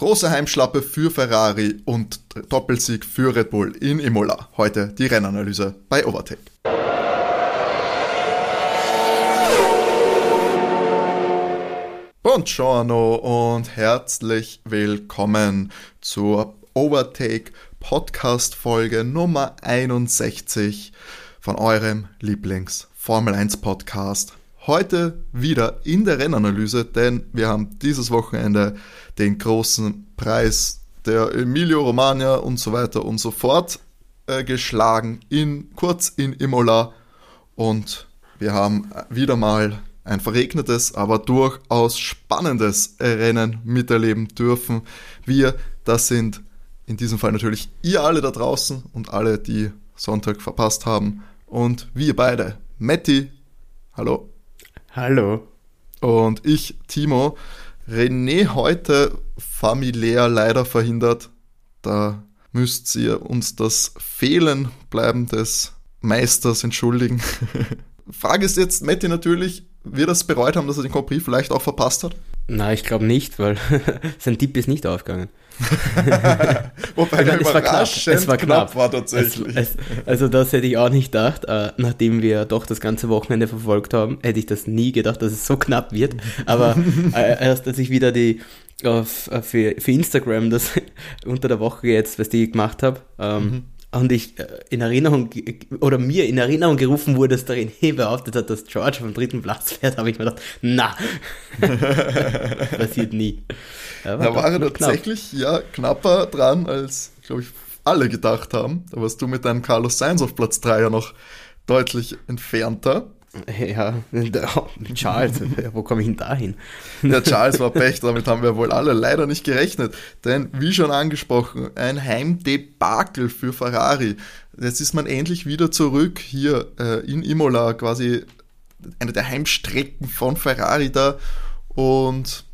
Große Heimschlappe für Ferrari und Doppelsieg für Red Bull in Imola. Heute die Rennanalyse bei Overtake. Buongiorno und herzlich willkommen zur Overtake Podcast Folge Nummer 61 von eurem Lieblings Formel 1 Podcast. Heute wieder in der Rennanalyse, denn wir haben dieses Wochenende den großen Preis der Emilio Romagna und so weiter und so fort äh, geschlagen, in, kurz in Imola. Und wir haben wieder mal ein verregnetes, aber durchaus spannendes Rennen miterleben dürfen. Wir, das sind in diesem Fall natürlich ihr alle da draußen und alle, die Sonntag verpasst haben. Und wir beide. Matti, hallo. Hallo. Und ich, Timo. René heute familiär leider verhindert. Da müsst ihr uns das Fehlen bleiben des Meisters entschuldigen. Frage ist jetzt, Matti natürlich, wird er es bereut haben, dass er den Grand Prix vielleicht auch verpasst hat? Nein, ich glaube nicht, weil sein Tipp ist nicht aufgegangen. Wobei der es war knapp. Es war knapp, war tatsächlich. Es, es, also das hätte ich auch nicht gedacht. Äh, nachdem wir doch das ganze Wochenende verfolgt haben, hätte ich das nie gedacht, dass es so knapp wird. Aber äh, erst als ich wieder die auf, äh, für, für Instagram das unter der Woche jetzt, was die gemacht habe, ähm, mhm und ich äh, in Erinnerung oder mir in Erinnerung gerufen wurde, dass der René behauptet hat, dass George vom dritten Platz fährt, habe ich mir gedacht, na, passiert nie. Da war er tatsächlich knapp. ja knapper dran, als, glaube ich, alle gedacht haben. Da warst du mit deinem Carlos Sainz auf Platz 3 ja noch deutlich entfernter. Ja, Charles, wo komme ich denn da hin? Ja, Charles war Pech, damit haben wir wohl alle leider nicht gerechnet. Denn, wie schon angesprochen, ein Heimdebakel für Ferrari. Jetzt ist man endlich wieder zurück hier äh, in Imola, quasi eine der Heimstrecken von Ferrari da. Und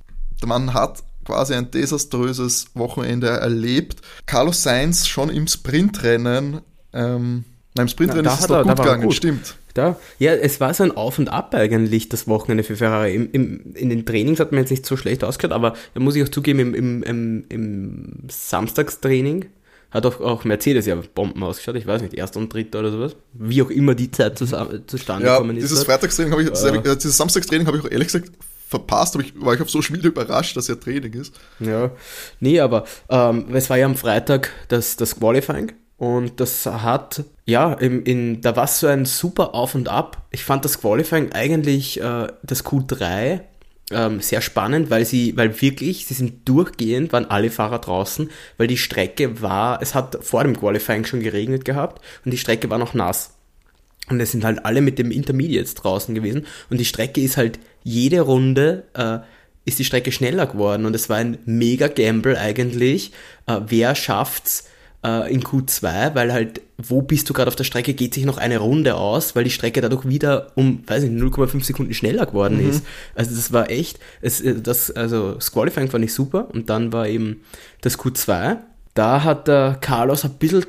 man hat quasi ein desaströses Wochenende erlebt. Carlos Sainz schon im Sprintrennen, ähm, nein, im Sprintrennen Na, ist es doch gut gegangen, gut. stimmt da. Ja, es war so ein Auf und Ab eigentlich, das Wochenende für Ferrari. Im, im, in den Trainings hat man jetzt nicht so schlecht ausgehört, aber da muss ich auch zugeben, im, im, im, Samstagstraining hat auch, auch Mercedes ja Bomben ausgeschaut. Ich weiß nicht, erster und dritter oder sowas. Wie auch immer die Zeit zusammen, zustande ja, gekommen ist. Dieses Freitagstraining habe ich, äh, dieses Samstagstraining habe ich auch ehrlich gesagt verpasst, aber ich war ich auf so Spiel überrascht, dass er Training ist. Ja, nee, aber ähm, es war ja am Freitag das, das Qualifying und das hat, ja, in, in, da war so ein super Auf und Ab. Ich fand das Qualifying eigentlich, äh, das Q3, ähm, sehr spannend, weil sie, weil wirklich, sie sind durchgehend, waren alle Fahrer draußen, weil die Strecke war, es hat vor dem Qualifying schon geregnet gehabt und die Strecke war noch nass. Und es sind halt alle mit dem Intermediates draußen gewesen und die Strecke ist halt jede Runde, äh, ist die Strecke schneller geworden und es war ein mega Gamble eigentlich. Äh, wer schafft's, äh, in Q2, weil halt, wo bist du gerade auf der Strecke, geht sich noch eine Runde aus, weil die Strecke dadurch wieder um, weiß ich 0,5 Sekunden schneller geworden mhm. ist. Also das war echt, es, äh, das, also das Qualifying fand ich super und dann war eben das Q2. Da hat der Carlos ein bisschen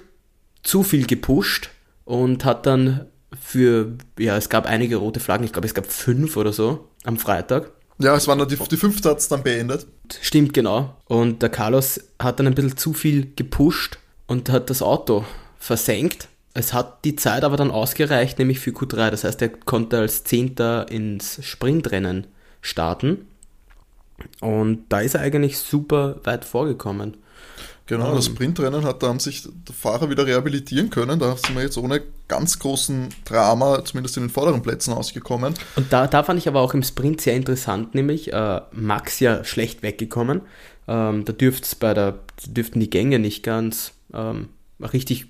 zu viel gepusht und hat dann für, ja, es gab einige rote Flaggen, ich glaube, es gab fünf oder so am Freitag. Ja, es waren dann die, die fünfte hat dann beendet. Stimmt, genau. Und der Carlos hat dann ein bisschen zu viel gepusht und hat das Auto versenkt. Es hat die Zeit aber dann ausgereicht, nämlich für Q3. Das heißt, er konnte als Zehnter ins Sprintrennen starten. Und da ist er eigentlich super weit vorgekommen. Genau, das ähm. Sprintrennen hat da haben sich der Fahrer wieder rehabilitieren können. Da sind wir jetzt ohne ganz großen Drama, zumindest in den vorderen Plätzen ausgekommen. Und da, da fand ich aber auch im Sprint sehr interessant, nämlich äh, Max ja schlecht weggekommen. Ähm, da bei der, dürften die Gänge nicht ganz ähm, richtig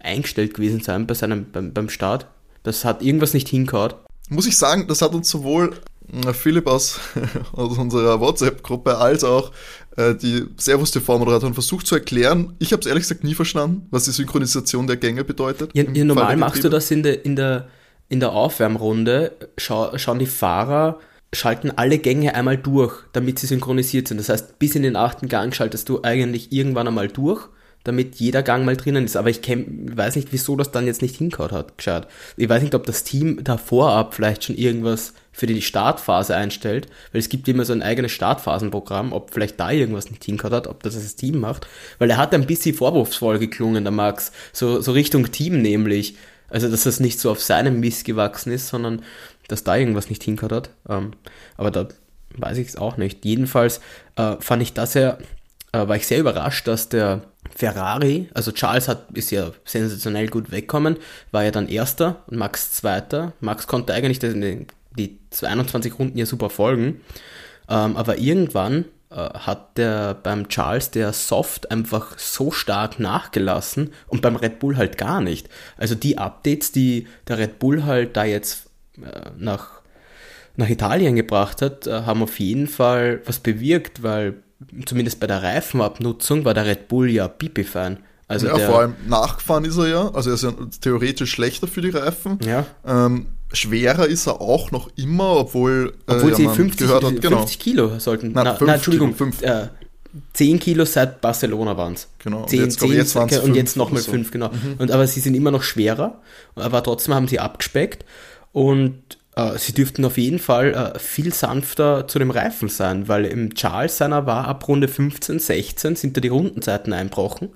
eingestellt gewesen sein bei seinem, beim, beim Start. Das hat irgendwas nicht hingehauen. Muss ich sagen, das hat uns sowohl äh, Philipp aus, aus unserer WhatsApp-Gruppe als auch äh, die Servus TV-Moderatorin versucht zu erklären. Ich habe es ehrlich gesagt nie verstanden, was die Synchronisation der Gänge bedeutet. Ja, ja normal machst du das in der, in der, in der Aufwärmrunde, schau, schauen die Fahrer, schalten alle Gänge einmal durch, damit sie synchronisiert sind. Das heißt, bis in den achten Gang schaltest du eigentlich irgendwann einmal durch damit jeder Gang mal drinnen ist. Aber ich kenn, weiß nicht, wieso das dann jetzt nicht hingehauen hat, geschaut. Ich weiß nicht, ob das Team da vorab vielleicht schon irgendwas für die Startphase einstellt, weil es gibt immer so ein eigenes Startphasenprogramm, ob vielleicht da irgendwas nicht hingehauen hat, ob das das Team macht. Weil er hat ein bisschen vorwurfsvoll geklungen, der Max. So, so Richtung Team nämlich. Also, dass das nicht so auf seinem Mist gewachsen ist, sondern dass da irgendwas nicht hingehauen hat. Ähm, aber da weiß ich es auch nicht. Jedenfalls äh, fand ich das ja, äh, war ich sehr überrascht, dass der Ferrari, also Charles hat, ist ja sensationell gut wegkommen, war ja dann Erster und Max Zweiter. Max konnte eigentlich die, die 21 Runden ja super folgen, ähm, aber irgendwann äh, hat der beim Charles der Soft einfach so stark nachgelassen und beim Red Bull halt gar nicht. Also die Updates, die der Red Bull halt da jetzt äh, nach, nach Italien gebracht hat, äh, haben auf jeden Fall was bewirkt, weil zumindest bei der Reifenabnutzung war der Red Bull ja pipi-fein. Also ja, vor allem nachgefahren ist er ja, also er ist ja theoretisch schlechter für die Reifen. Ja. Ähm, schwerer ist er auch noch immer, obwohl, äh, obwohl äh, sie 50, gehört hat, genau. 50 Kilo sollten. Nein, na, na Entschuldigung, Kilo, 5. Äh, 10 Kilo seit Barcelona waren es. Genau. 10, und jetzt, 10, jetzt okay, und jetzt nochmal 5, so. genau. Mhm. Und, aber sie sind immer noch schwerer, aber trotzdem haben sie abgespeckt und äh, sie dürften auf jeden Fall äh, viel sanfter zu dem Reifen sein, weil im Charles seiner war ab Runde 15, 16 sind da die Rundenzeiten einbrochen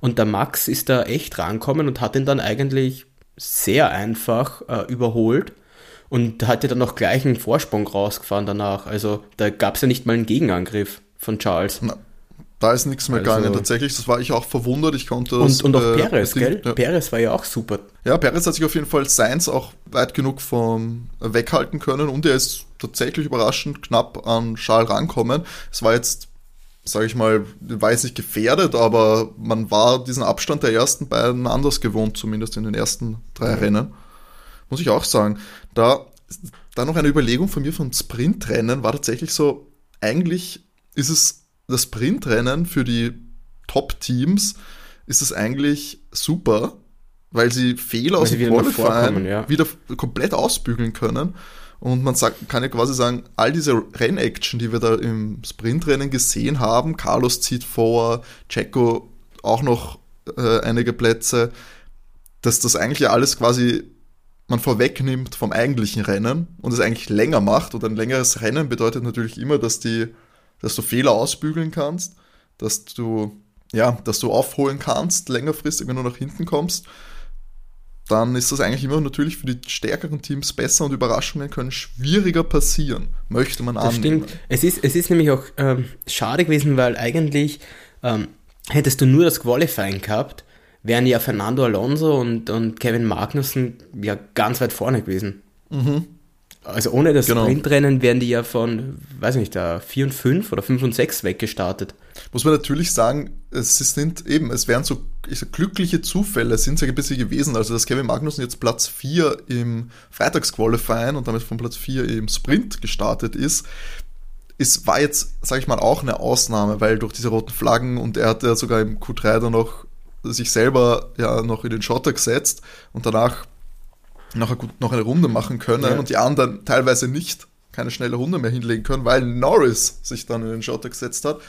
und der Max ist da echt rankommen und hat ihn dann eigentlich sehr einfach äh, überholt und hat ja dann noch gleich einen Vorsprung rausgefahren danach. Also da gab es ja nicht mal einen Gegenangriff von Charles. Na, da ist nichts mehr also, gegangen, tatsächlich. Das war ich auch verwundert. Ich konnte das, Und, und auch äh, Perez, gell? Ja. Perez war ja auch super. Ja, Perez hat sich auf jeden Fall Seins auch weit genug vom weghalten können und er ist tatsächlich überraschend knapp an Charles rankommen. Es war jetzt, sage ich mal, jetzt nicht gefährdet, aber man war diesen Abstand der ersten beiden anders gewohnt, zumindest in den ersten drei mhm. Rennen. Muss ich auch sagen. Da, da noch eine Überlegung von mir vom Sprintrennen war tatsächlich so, eigentlich ist es das Sprintrennen für die Top-Teams ist es eigentlich super, weil sie Fehler aus dem Qualifying ja. wieder komplett ausbügeln können. Und man sagt, kann ja quasi sagen, all diese Rennaction, die wir da im Sprintrennen gesehen haben, Carlos zieht vor, Checo auch noch äh, einige Plätze, dass das eigentlich ja alles quasi man vorwegnimmt vom eigentlichen Rennen und es eigentlich länger macht. Und ein längeres Rennen bedeutet natürlich immer, dass die dass du Fehler ausbügeln kannst, dass du, ja, dass du aufholen kannst, längerfristig, wenn du nach hinten kommst, dann ist das eigentlich immer natürlich für die stärkeren Teams besser und Überraschungen können schwieriger passieren, möchte man das annehmen. Stimmt. Es ist, es ist nämlich auch ähm, schade gewesen, weil eigentlich ähm, hättest du nur das Qualifying gehabt, wären ja Fernando Alonso und, und Kevin Magnussen ja ganz weit vorne gewesen. Mhm. Also ohne das genau. Sprintrennen wären die ja von, weiß nicht, da 4 und 5 oder 5 und 6 weggestartet. Muss man natürlich sagen, es sind eben, es wären so sag, glückliche Zufälle, sind es ja ein bisschen gewesen. Also, dass Kevin Magnussen jetzt Platz 4 im Freitagsqualifying und damit von Platz 4 im Sprint gestartet ist, es war jetzt, sage ich mal, auch eine Ausnahme, weil durch diese roten Flaggen und er hat ja sogar im Q3 dann noch sich selber ja noch in den Schotter gesetzt und danach noch, eine, noch eine Runde machen können ja. und die anderen teilweise nicht keine schnelle Runde mehr hinlegen können, weil Norris sich dann in den Schotter gesetzt hat.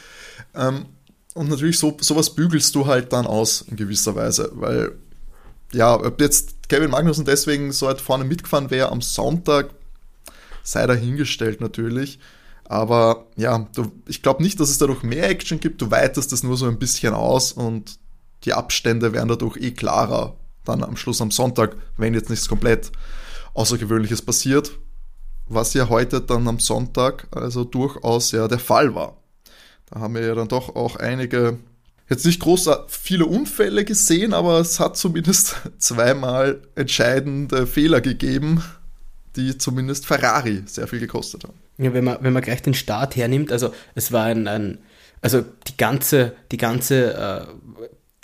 Ähm, und natürlich so, sowas bügelst du halt dann aus in gewisser Weise, weil ja, ob jetzt Kevin Magnussen deswegen so weit vorne mitgefahren wäre am Sonntag, sei dahingestellt natürlich. Aber ja, du, ich glaube nicht, dass es dadurch mehr Action gibt. Du weitest das nur so ein bisschen aus und die Abstände werden dadurch eh klarer dann am Schluss am Sonntag, wenn jetzt nichts komplett Außergewöhnliches passiert, was ja heute dann am Sonntag also durchaus ja der Fall war. Da haben wir ja dann doch auch einige, jetzt nicht groß viele Unfälle gesehen, aber es hat zumindest zweimal entscheidende Fehler gegeben, die zumindest Ferrari sehr viel gekostet haben. Ja, wenn man, wenn man gleich den Start hernimmt, also es war ein, ein also die ganze, die ganze äh,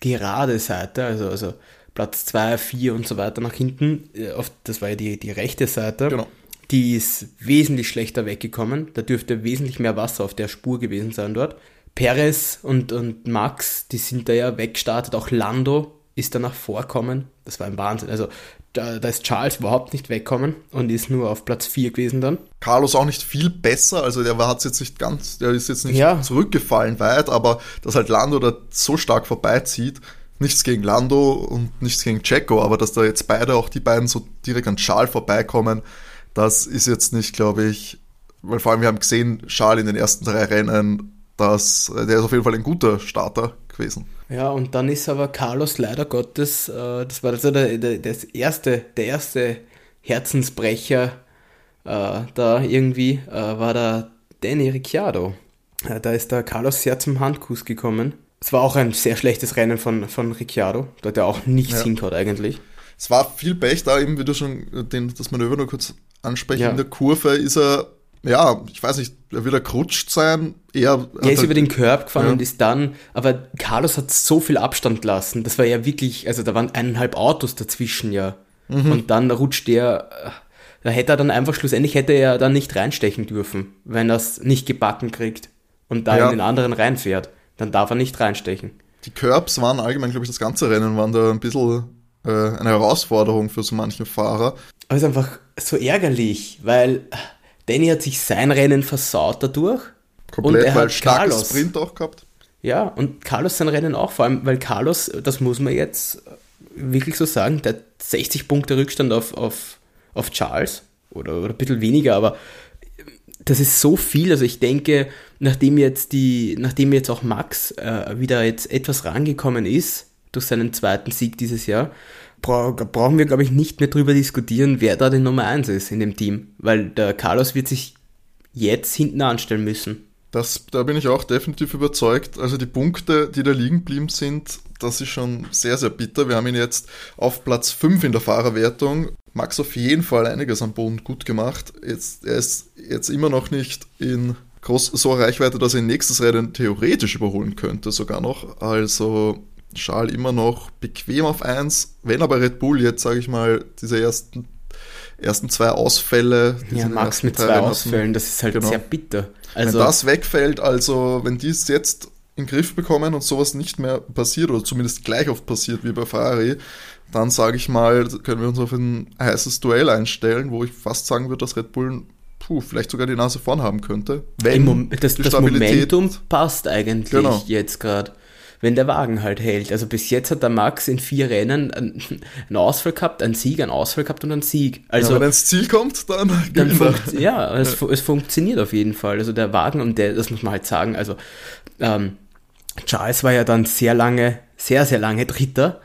gerade Seite, also, also Platz 2, 4 und so weiter nach hinten. Äh, das war ja die, die rechte Seite. Genau. Die ist wesentlich schlechter weggekommen. Da dürfte wesentlich mehr Wasser auf der Spur gewesen sein dort. Perez und, und Max, die sind da ja weggestartet. Auch Lando ist danach vorkommen. Das war ein Wahnsinn. Also da, da, ist Charles überhaupt nicht weggekommen und ist nur auf Platz 4 gewesen dann. Carlos auch nicht viel besser, also der hat jetzt nicht ganz, der ist jetzt nicht ja. zurückgefallen weit, aber dass halt Lando da so stark vorbeizieht, nichts gegen Lando und nichts gegen Checo, aber dass da jetzt beide, auch die beiden so direkt an Charles vorbeikommen, das ist jetzt nicht, glaube ich, weil vor allem wir haben gesehen, Charles in den ersten drei Rennen, dass der ist auf jeden Fall ein guter Starter gewesen. Ja, und dann ist aber Carlos leider Gottes, äh, das war also der, der, das erste, der erste Herzensbrecher äh, da irgendwie, äh, war der Danny Ricciardo. Äh, da ist der Carlos sehr zum Handkuss gekommen. Es war auch ein sehr schlechtes Rennen von, von Ricciardo, da hat er auch nichts ja. hingehauen eigentlich. Es war viel Pech da, eben wie du schon den, das Manöver nur kurz ansprechen. Ja. In der Kurve ist er ja, ich weiß nicht, er wird er gerutscht sein. Er, er ist halt, über den Körb gefahren ja. und ist dann, aber Carlos hat so viel Abstand gelassen. Das war ja wirklich, also da waren eineinhalb Autos dazwischen ja. Mhm. Und dann rutscht der, da hätte er dann einfach schlussendlich hätte er dann nicht reinstechen dürfen, wenn er es nicht gebacken kriegt und da ja. in den anderen reinfährt. Dann darf er nicht reinstechen. Die Curbs waren allgemein, glaube ich, das ganze Rennen waren da ein bisschen äh, eine Herausforderung für so manche Fahrer. Aber es ist einfach so ärgerlich, weil Danny hat sich sein Rennen versaut dadurch. Komplett, und er weil hat Carlos Sprint auch gehabt. Ja, und Carlos sein Rennen auch, vor allem, weil Carlos, das muss man jetzt wirklich so sagen, der hat 60 Punkte Rückstand auf, auf, auf Charles oder, oder ein bisschen weniger, aber das ist so viel. Also ich denke, nachdem jetzt die, nachdem jetzt auch Max äh, wieder jetzt etwas rangekommen ist durch seinen zweiten Sieg dieses Jahr, bra brauchen wir, glaube ich, nicht mehr drüber diskutieren, wer da die Nummer 1 ist in dem Team, weil der Carlos wird sich jetzt hinten anstellen müssen. Das, da bin ich auch definitiv überzeugt. Also die Punkte, die da liegen geblieben sind, das ist schon sehr, sehr bitter. Wir haben ihn jetzt auf Platz 5 in der Fahrerwertung. Max auf jeden Fall einiges am Boden gut gemacht. Jetzt, er ist jetzt immer noch nicht in groß, so Reichweite, dass er in nächstes Rennen theoretisch überholen könnte, sogar noch. Also Schal immer noch bequem auf 1. Wenn aber Red Bull jetzt, sage ich mal, diese ersten, ersten zwei Ausfälle. Ja, Max mit zwei Ausfällen, das ist halt genau. sehr bitter. Also, wenn das wegfällt, also wenn die es jetzt in den Griff bekommen und sowas nicht mehr passiert oder zumindest gleich oft passiert wie bei Ferrari, dann sage ich mal, können wir uns auf ein heißes Duell einstellen, wo ich fast sagen würde, dass Red Bull puh, vielleicht sogar die Nase vorn haben könnte. Wenn das, das Momentum passt eigentlich genau. jetzt gerade wenn der Wagen halt hält. Also bis jetzt hat der Max in vier Rennen einen, Ausfall gehabt, einen Sieg, einen Ausfall gehabt und einen Sieg. Also ja, wenn ins Ziel kommt, dann, dann funkt, ja, es, es, funktioniert auf jeden Fall. Also der Wagen und der, das muss man halt sagen. Also ähm, Charles war ja dann sehr lange, sehr sehr lange Dritter.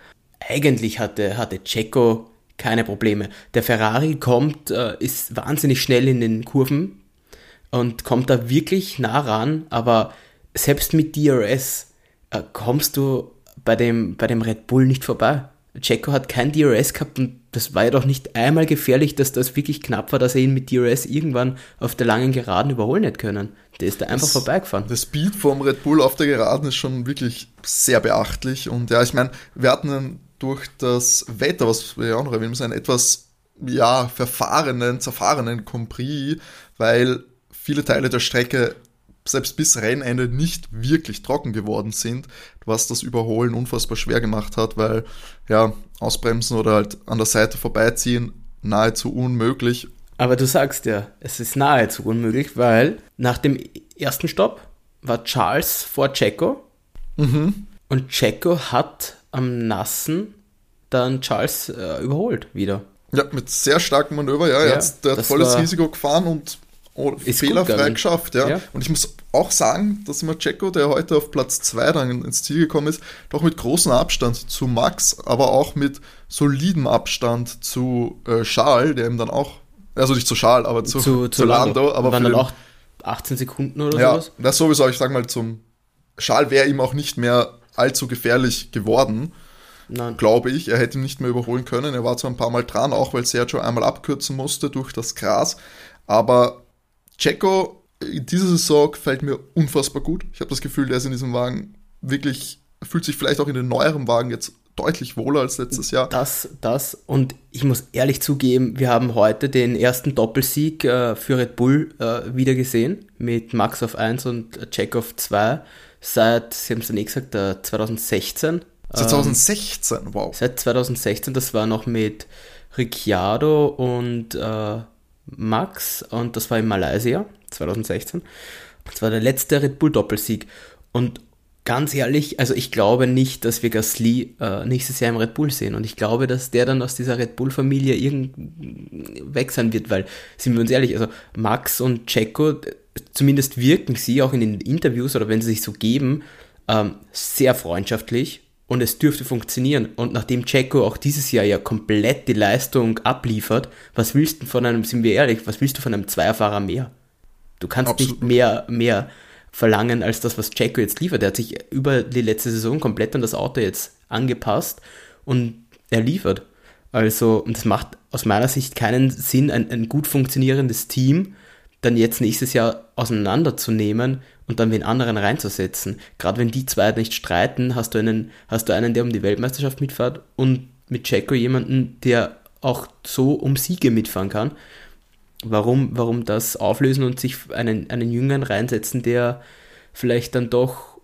Eigentlich hatte hatte Checo keine Probleme. Der Ferrari kommt, äh, ist wahnsinnig schnell in den Kurven und kommt da wirklich nah ran, aber selbst mit DRS äh, kommst du bei dem, bei dem Red Bull nicht vorbei. Checo hat kein DRS gehabt und das war ja doch nicht einmal gefährlich, dass das wirklich knapp war, dass er ihn mit DRS irgendwann auf der langen Geraden überholen hätte können. Der ist da einfach das, vorbeigefahren. Der Speed vom Red Bull auf der Geraden ist schon wirklich sehr beachtlich und ja, ich meine, wir hatten durch das Wetter, was wir ja auch noch erwähnen müssen, einen etwas ja, verfahrenen, zerfahrenen Compris, weil viele Teile der Strecke selbst bis Rennende nicht wirklich trocken geworden sind, was das Überholen unfassbar schwer gemacht hat, weil ja, ausbremsen oder halt an der Seite vorbeiziehen nahezu unmöglich. Aber du sagst ja, es ist nahezu unmöglich, weil nach dem ersten Stopp war Charles vor Checo mhm. und Checo hat am Nassen dann Charles äh, überholt wieder. Ja, mit sehr starkem Manöver, ja. ja er hat, der hat volles Risiko gefahren und oh, fehlerfrei geschafft, ja. ja. Und ich muss auch sagen, dass immer Checo, der heute auf Platz 2 dann ins Ziel gekommen ist, doch mit großem Abstand zu Max, aber auch mit solidem Abstand zu äh, Charles, der ihm dann auch, also nicht zu Charles, aber zu, zu, zu Lando, Lando, aber waren dann auch 18 Sekunden oder ja, sowas? Ja, das sowieso, ich sag mal, zum Charles wäre ihm auch nicht mehr allzu gefährlich geworden. Glaube ich, er hätte ihn nicht mehr überholen können. Er war zwar ein paar Mal dran, auch weil Sergio einmal abkürzen musste durch das Gras. Aber Checo diese Saison gefällt mir unfassbar gut. Ich habe das Gefühl, der ist in diesem Wagen wirklich, fühlt sich vielleicht auch in den neueren Wagen jetzt deutlich wohler als letztes Jahr. Das, das. Und ich muss ehrlich zugeben, wir haben heute den ersten Doppelsieg äh, für Red Bull äh, wieder gesehen. Mit Max auf 1 und Jack auf 2. Seit, Sie haben es ja nicht gesagt, äh, 2016. Seit 2016, ähm, wow. Seit 2016, das war noch mit Ricciardo und äh, Max und das war in Malaysia 2016. Das war der letzte Red Bull Doppelsieg. Und ganz ehrlich, also ich glaube nicht, dass wir Gasly äh, nächstes Jahr im Red Bull sehen. Und ich glaube, dass der dann aus dieser Red Bull-Familie irgend weg sein wird, weil, sind wir uns ehrlich, also Max und Checo, zumindest wirken sie auch in den Interviews oder wenn sie sich so geben, ähm, sehr freundschaftlich und es dürfte funktionieren. Und nachdem Checo auch dieses Jahr ja komplett die Leistung abliefert, was willst du von einem, sind wir ehrlich, was willst du von einem Zweierfahrer mehr? Du kannst Absolut. nicht mehr, mehr verlangen als das, was Checo jetzt liefert. Er hat sich über die letzte Saison komplett an das Auto jetzt angepasst und er liefert. Also, und das macht aus meiner Sicht keinen Sinn, ein, ein gut funktionierendes Team dann jetzt nächstes Jahr auseinanderzunehmen und dann den anderen reinzusetzen. Gerade wenn die zwei nicht streiten, hast du einen, hast du einen, der um die Weltmeisterschaft mitfährt und mit Checo jemanden, der auch so um Siege mitfahren kann. Warum, warum das auflösen und sich einen, einen Jüngeren reinsetzen, der vielleicht dann doch,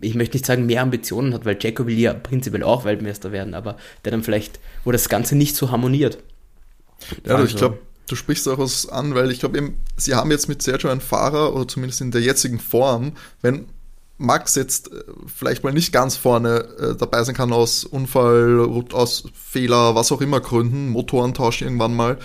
ich möchte nicht sagen, mehr Ambitionen hat, weil Checo will ja prinzipiell auch Weltmeister werden, aber der dann vielleicht, wo das Ganze nicht so harmoniert. Ja, also, ich glaube, du sprichst auch was an, weil ich glaube sie haben jetzt mit Sergio einen Fahrer, oder zumindest in der jetzigen Form, wenn Max jetzt äh, vielleicht mal nicht ganz vorne äh, dabei sein kann aus Unfall, aus Fehler, was auch immer Gründen, Motorentausch irgendwann mal,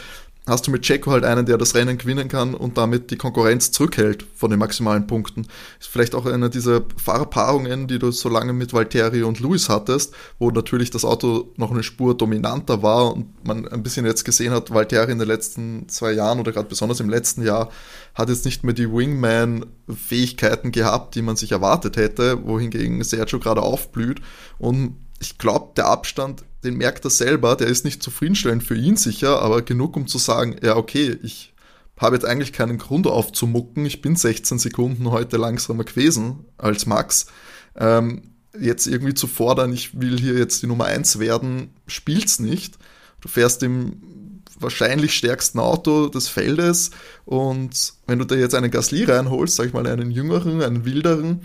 hast du mit Checo halt einen, der das Rennen gewinnen kann und damit die Konkurrenz zurückhält von den maximalen Punkten. Ist vielleicht auch eine dieser Fahrerpaarungen, die du so lange mit Valtteri und Lewis hattest, wo natürlich das Auto noch eine Spur dominanter war und man ein bisschen jetzt gesehen hat, Valtteri in den letzten zwei Jahren oder gerade besonders im letzten Jahr hat jetzt nicht mehr die Wingman-Fähigkeiten gehabt, die man sich erwartet hätte, wohingegen Sergio gerade aufblüht und ich glaube, der Abstand, den merkt er selber, der ist nicht zufriedenstellend für ihn sicher, aber genug, um zu sagen, ja, okay, ich habe jetzt eigentlich keinen Grund aufzumucken, ich bin 16 Sekunden heute langsamer gewesen als Max. Ähm, jetzt irgendwie zu fordern, ich will hier jetzt die Nummer 1 werden, spielt's nicht. Du fährst im wahrscheinlich stärksten Auto des Feldes und wenn du dir jetzt einen Gasly reinholst, sag ich mal einen jüngeren, einen wilderen,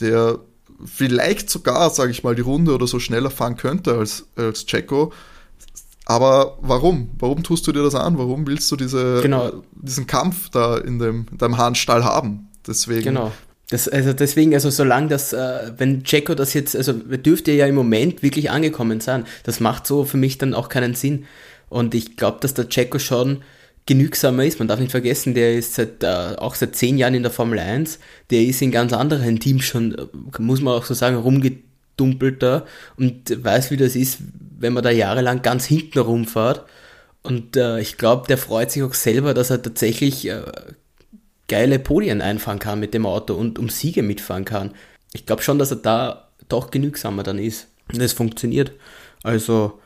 der vielleicht sogar, sage ich mal, die Runde oder so schneller fahren könnte als, als Checo. Aber warum? Warum tust du dir das an? Warum willst du diese, genau. diesen Kampf da in, dem, in deinem Hahnstall haben? Deswegen. Genau. Das, also deswegen, also solange das, äh, wenn Checo das jetzt, also dürfte ja im Moment wirklich angekommen sein, das macht so für mich dann auch keinen Sinn. Und ich glaube, dass der Checo schon genügsamer ist. Man darf nicht vergessen, der ist seit, äh, auch seit zehn Jahren in der Formel 1. Der ist in ganz anderen Teams schon, äh, muss man auch so sagen, rumgedumpelt da und weiß, wie das ist, wenn man da jahrelang ganz hinten rumfährt. Und äh, ich glaube, der freut sich auch selber, dass er tatsächlich äh, geile Podien einfahren kann mit dem Auto und um Siege mitfahren kann. Ich glaube schon, dass er da doch genügsamer dann ist. Und es funktioniert. Also,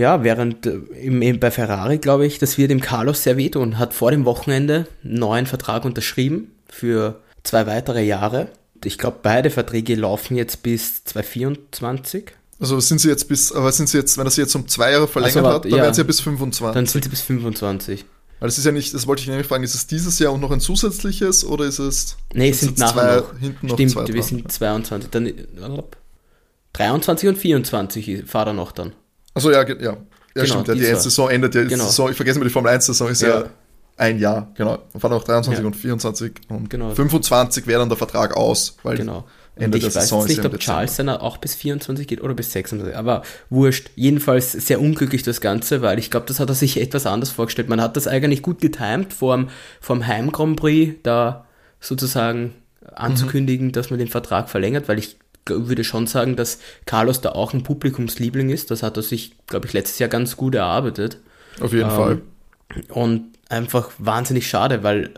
ja, während äh, im, bei Ferrari, glaube ich, das wird dem Carlos sehr wehtun. Hat vor dem Wochenende einen neuen Vertrag unterschrieben für zwei weitere Jahre. Ich glaube, beide Verträge laufen jetzt bis 2024. Also sind sie jetzt bis, aber sind sie jetzt, wenn er sie jetzt um zwei Jahre verlängert also, hat, dann ja, werden sie ja bis 25. Dann sind sie bis 25. Weil das ist ja nicht, das wollte ich nämlich fragen, ist es dieses Jahr auch noch ein zusätzliches oder ist es. Nee, es sind nachher zwei, noch. hinten noch Stimmt, zwei wir sind 22. Dann 23 und 24 fahrt er noch dann. Achso, ja, ja. Ja, genau, stimmt. Ja, die, die Saison endet ja. Genau. Saison, ich vergesse mal, die Formel 1-Saison ist ja. ja. ein Jahr, genau. Dann fahren auch 23 ja. und 24 und genau. 25 wäre dann der Vertrag aus, weil genau. Ende und ich der weiß Saison nicht, ob Charles dann auch bis 24 geht oder bis 26, aber wurscht. Jedenfalls sehr unglücklich das Ganze, weil ich glaube, das hat er sich etwas anders vorgestellt. Man hat das eigentlich gut getimt vor dem Heim Grand Prix, da sozusagen anzukündigen, mhm. dass man den Vertrag verlängert, weil ich würde schon sagen, dass Carlos da auch ein Publikumsliebling ist. Das hat er sich, glaube ich, letztes Jahr ganz gut erarbeitet. Auf jeden ähm, Fall. Und einfach wahnsinnig schade, weil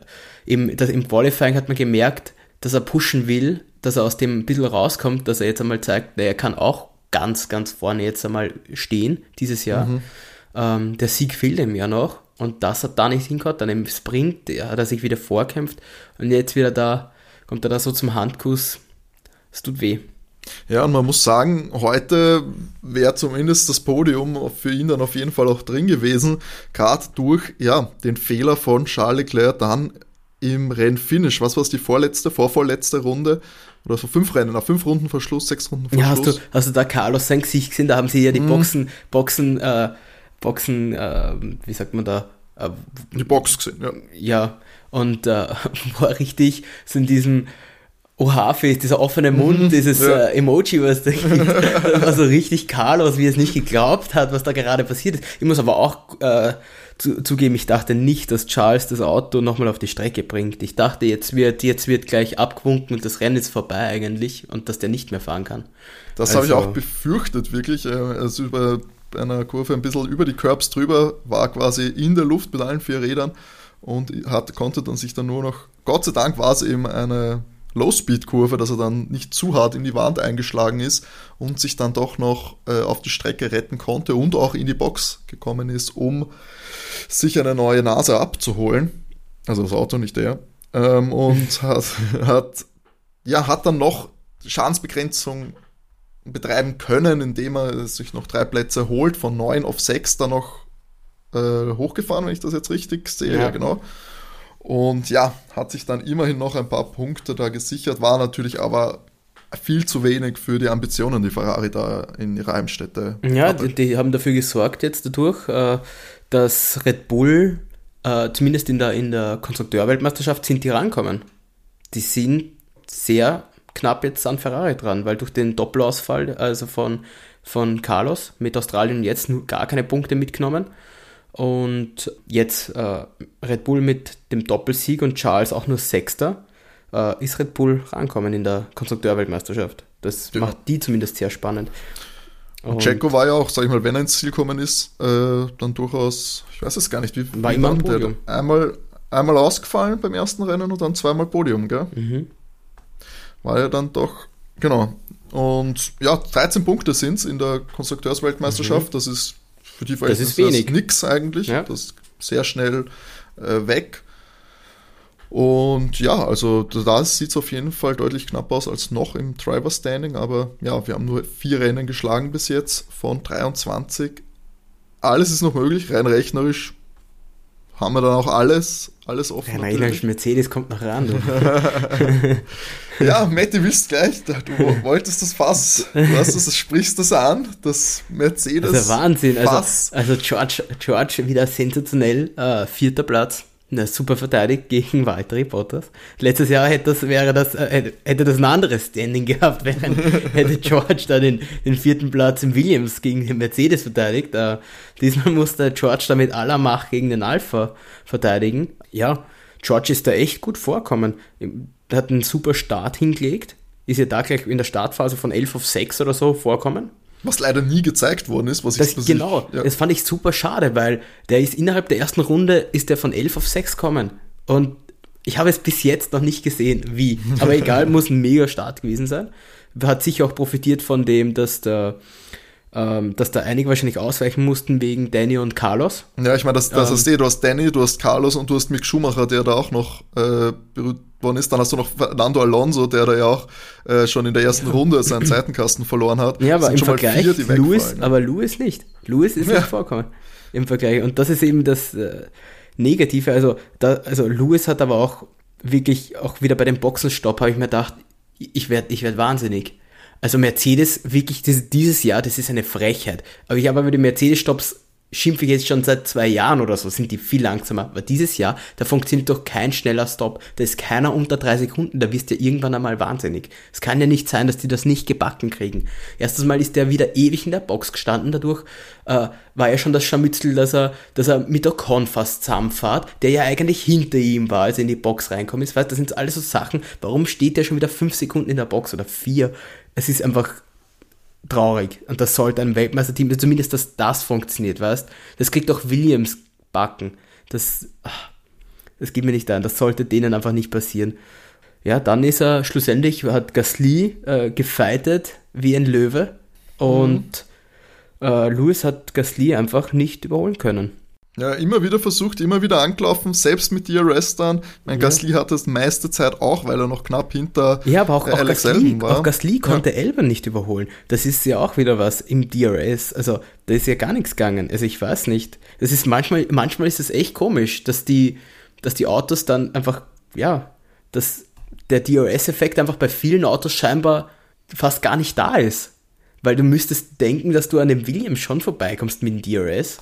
im, das, im Qualifying hat man gemerkt, dass er pushen will, dass er aus dem ein bisschen rauskommt, dass er jetzt einmal zeigt, er kann auch ganz, ganz vorne jetzt einmal stehen dieses Jahr. Mhm. Ähm, der Sieg fehlt ihm ja noch und das hat da nicht hingehört. Dann im Sprint hat er sich wieder vorkämpft und jetzt wieder da, kommt er da so zum Handkuss. Es tut weh. Ja, und man muss sagen, heute wäre zumindest das Podium für ihn dann auf jeden Fall auch drin gewesen, gerade durch ja, den Fehler von Charles Leclerc dann im Rennfinish. Was war es, die vorletzte, vorvorletzte Runde, oder so fünf Rennen, nach fünf Runden Verschluss, sechs Runden Ja, Verschluss. hast du, hast du da Carlos sein Gesicht gesehen? Da haben sie ja die Boxen, Boxen, äh, Boxen, äh, wie sagt man da? Äh, die Box gesehen, ja. ja, und äh, war richtig so in diesem Oha-Face, dieser offene Mund, dieses ja. äh, Emoji, was da das war so richtig Carlos, wie er es nicht geglaubt hat, was da gerade passiert ist. Ich muss aber auch äh, zu, zugeben, ich dachte nicht, dass Charles das Auto nochmal auf die Strecke bringt. Ich dachte, jetzt wird, jetzt wird gleich abgewunken und das Rennen ist vorbei eigentlich und dass der nicht mehr fahren kann. Das habe ich Also- auch befürchtet, wirklich. äh, Also über bei einer Kurve ein bisschen über die Curbs drüber, war quasi in der Luft mit allen vier Rädern und hat, konnte dann sich dann nur noch, Gott sei Dank war es eben eine Low-Speed-Kurve, dass er dann nicht zu hart in die Wand eingeschlagen ist und sich dann doch noch äh, auf die Strecke retten konnte und auch in die Box gekommen ist, um sich eine neue Nase abzuholen. Also das Auto, nicht der. Ähm, und hat, hat, ja, hat dann noch Schadensbegrenzung betreiben können, indem er sich noch drei Plätze holt, von neun auf sechs dann noch äh, hochgefahren, wenn ich das jetzt richtig sehe, Ja. ja genau. Und ja, hat sich dann immerhin noch ein paar Punkte da gesichert, war natürlich aber viel zu wenig für die Ambitionen, die Ferrari da in ihrer Heimstätte Ja, hatte. die, die haben dafür gesorgt jetzt dadurch, äh, dass Red Bull, äh, zumindest in der, in der Konstrukteurweltmeisterschaft, sind die rankommen. Die sind sehr knapp jetzt an Ferrari dran, weil durch den Doppelausfall, also von, von Carlos mit Australien jetzt nur gar keine Punkte mitgenommen. Und jetzt äh, Red Bull mit dem Doppelsieg und Charles auch nur Sechster, äh, ist Red Bull rankommen in der Konstrukteurweltmeisterschaft. Das Ja. macht die zumindest sehr spannend. Und- Checo war ja auch, sag ich mal, wenn er ins Ziel gekommen ist, äh, dann durchaus, ich weiß es gar nicht, wie, War immer am der-. Einmal, einmal ausgefallen beim ersten Rennen und dann zweimal Podium, gell? Mhm. War ja dann doch, genau. Und ja, 13 Punkte sind es in der Konstrukteursweltmeisterschaft. Das ist für die ist wenig. nix eigentlich. Ja. Das ist sehr schnell äh, weg. Und ja, also da sieht es auf jeden Fall deutlich knapper aus als noch im Driver Standing, aber ja, wir haben nur vier Rennen geschlagen bis jetzt von 23. Alles ist noch möglich, rein rechnerisch haben wir dann auch alles, alles offen. Ja, natürlich. Mercedes kommt noch ran. Du. Ja, Matti, willst gleich, du wolltest das Fass, du hast das, sprichst das an, das Mercedes. Das ist ja Wahnsinn. Fass. Also, also George, George wieder sensationell, äh, vierter Platz. Na, super verteidigt gegen Valtteri Bottas. Letztes Jahr hätte das, wäre das, äh, hätte- hätte das ein anderes Standing gehabt, während hätte George da den, den vierten Platz im Williams gegen den Mercedes verteidigt. Äh, diesmal musste George da mit aller Macht gegen den Alpha verteidigen. Ja, George ist da echt gut vorkommen. Er hat einen super Start hingelegt. Ist ja da gleich in der Startphase von 11 auf 6 oder so vorkommen. Was leider nie gezeigt worden ist, was Das, ich was genau, ja. das fand ich super schade, weil der ist innerhalb der ersten Runde ist der von 11 auf 6 gekommen. Und ich habe es bis jetzt noch nicht gesehen, wie. Aber egal, muss ein mega Start gewesen sein. Hat sicher auch profitiert von dem, dass da, ähm, dass da einige wahrscheinlich ausweichen mussten wegen Danny und Carlos. ja, ich meine, das, das Ähm. hast du, du hast Danny, du hast Carlos und du hast Mick Schumacher, der da auch noch äh, berührt worden ist. Dann hast du noch Fernando Alonso, der da ja auch äh, schon in der ersten Runde seinen Seitenkasten verloren hat. Ja, aber im schon mal Vergleich, vier, Lewis, aber Lewis nicht. Lewis ist Ja. nicht vorkommen im Vergleich. Und das ist eben das äh, Negative. Also, da, also Lewis hat aber auch wirklich, auch wieder bei dem Boxenstopp habe ich mir gedacht, ich werde ich werd wahnsinnig. Also Mercedes, wirklich dieses, Jahr, das ist eine Frechheit. Aber ich habe aber die Mercedes-Stopps schimpfe ich jetzt schon seit zwei Jahren oder so, sind die viel langsamer. Aber dieses Jahr, da funktioniert doch kein schneller Stop. Da ist keiner unter drei Sekunden, da wirst du ja irgendwann einmal wahnsinnig. Es kann ja nicht sein, dass die das nicht gebacken kriegen. Erstes Mal ist der wieder ewig in der Box gestanden, dadurch äh, war ja schon das Scharmützel, dass er, dass er mit Ocon fast zusammenfahrt, der ja eigentlich hinter ihm war, als er in die Box reinkommt. Weißt, das sind alles so Sachen, warum steht der schon wieder fünf Sekunden in der Box oder vier? Es ist einfach traurig. Und das sollte ein Weltmeisterteam, zumindest, dass das funktioniert, weißt Das kriegt auch Williams backen. Das, ah, das geht mir nicht ein. Das sollte denen einfach nicht passieren. Ja, dann ist er schlussendlich, hat Gasly äh, gefeitet wie ein Löwe und äh, Lewis hat Gasly einfach nicht überholen können. Ja, immer wieder versucht, immer wieder angelaufen, selbst mit DRS dann. Mein Ja. Gasly hat das meiste Zeit auch, weil er noch knapp hinter Ja, aber auch, äh, auch, Alex Gasly, war. auch Gasly konnte Elben nicht überholen. Das ist ja auch wieder was im DRS. Also, da ist ja gar nichts gegangen. Also, ich weiß nicht. Das ist manchmal, manchmal ist es echt komisch, dass die, dass die Autos dann einfach, ja, dass der DRS-Effekt einfach bei vielen Autos scheinbar fast gar nicht da ist. Weil du müsstest denken, dass du an dem Williams schon vorbeikommst mit dem DRS.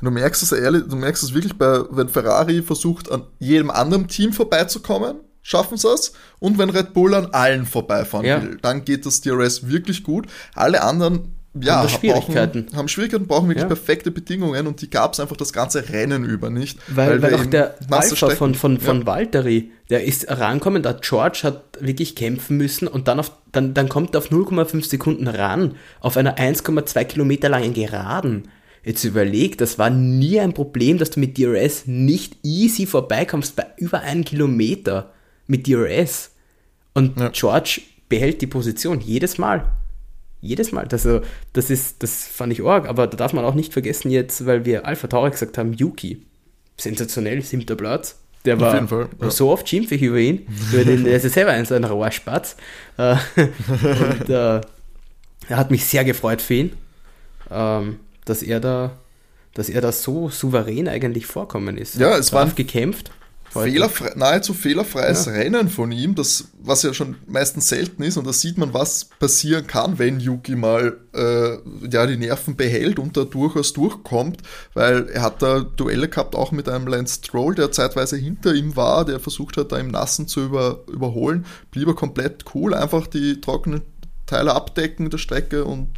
Du merkst es ehrlich, du merkst es wirklich bei, wenn Ferrari versucht, an jedem anderen Team vorbeizukommen, schaffen sie es. Und wenn Red Bull an allen vorbeifahren ja. will, dann geht das DRS wirklich gut. Alle anderen ja, haben Schwierigkeiten. Brauchen, haben Schwierigkeiten, brauchen wirklich ja. perfekte Bedingungen und die gab es einfach das ganze Rennen über nicht. Weil, weil, weil auch der Alpha von, von, von ja. Valtteri, der ist rankommen, der George hat wirklich kämpfen müssen und dann, auf, dann, dann kommt er auf 0,5 Sekunden ran, auf einer 1,2 Kilometer langen Geraden. Jetzt überleg, das war nie ein Problem, dass du mit DRS nicht easy vorbeikommst bei über einem Kilometer mit DRS. Und ja. George behält die Position jedes Mal. Jedes Mal. Also, das ist, das fand ich arg, aber da darf man auch nicht vergessen jetzt, weil wir Alpha Tauri gesagt haben, Yuki. Sensationell, siebter Platz. Der war Fall, ja. so oft schimpfig über ihn. über den, der ist ja selber ein so ein Rohrspatz. Äh, und äh, er hat mich sehr gefreut für ihn, ähm, dass er da dass er da so souverän eigentlich vorkommen ist. Ja, es war gekämpft. Fehlerfrei, nahezu fehlerfreies ja. Rennen von ihm, das, was ja schon meistens selten ist, und da sieht man, was passieren kann, wenn Yuki mal äh, ja, die Nerven behält und da durchaus durchkommt, weil er hat da Duelle gehabt, auch mit einem Lance Stroll, der zeitweise hinter ihm war, der versucht hat, da im Nassen zu über, überholen, blieb er komplett cool, einfach die trockenen Teile abdecken der Strecke und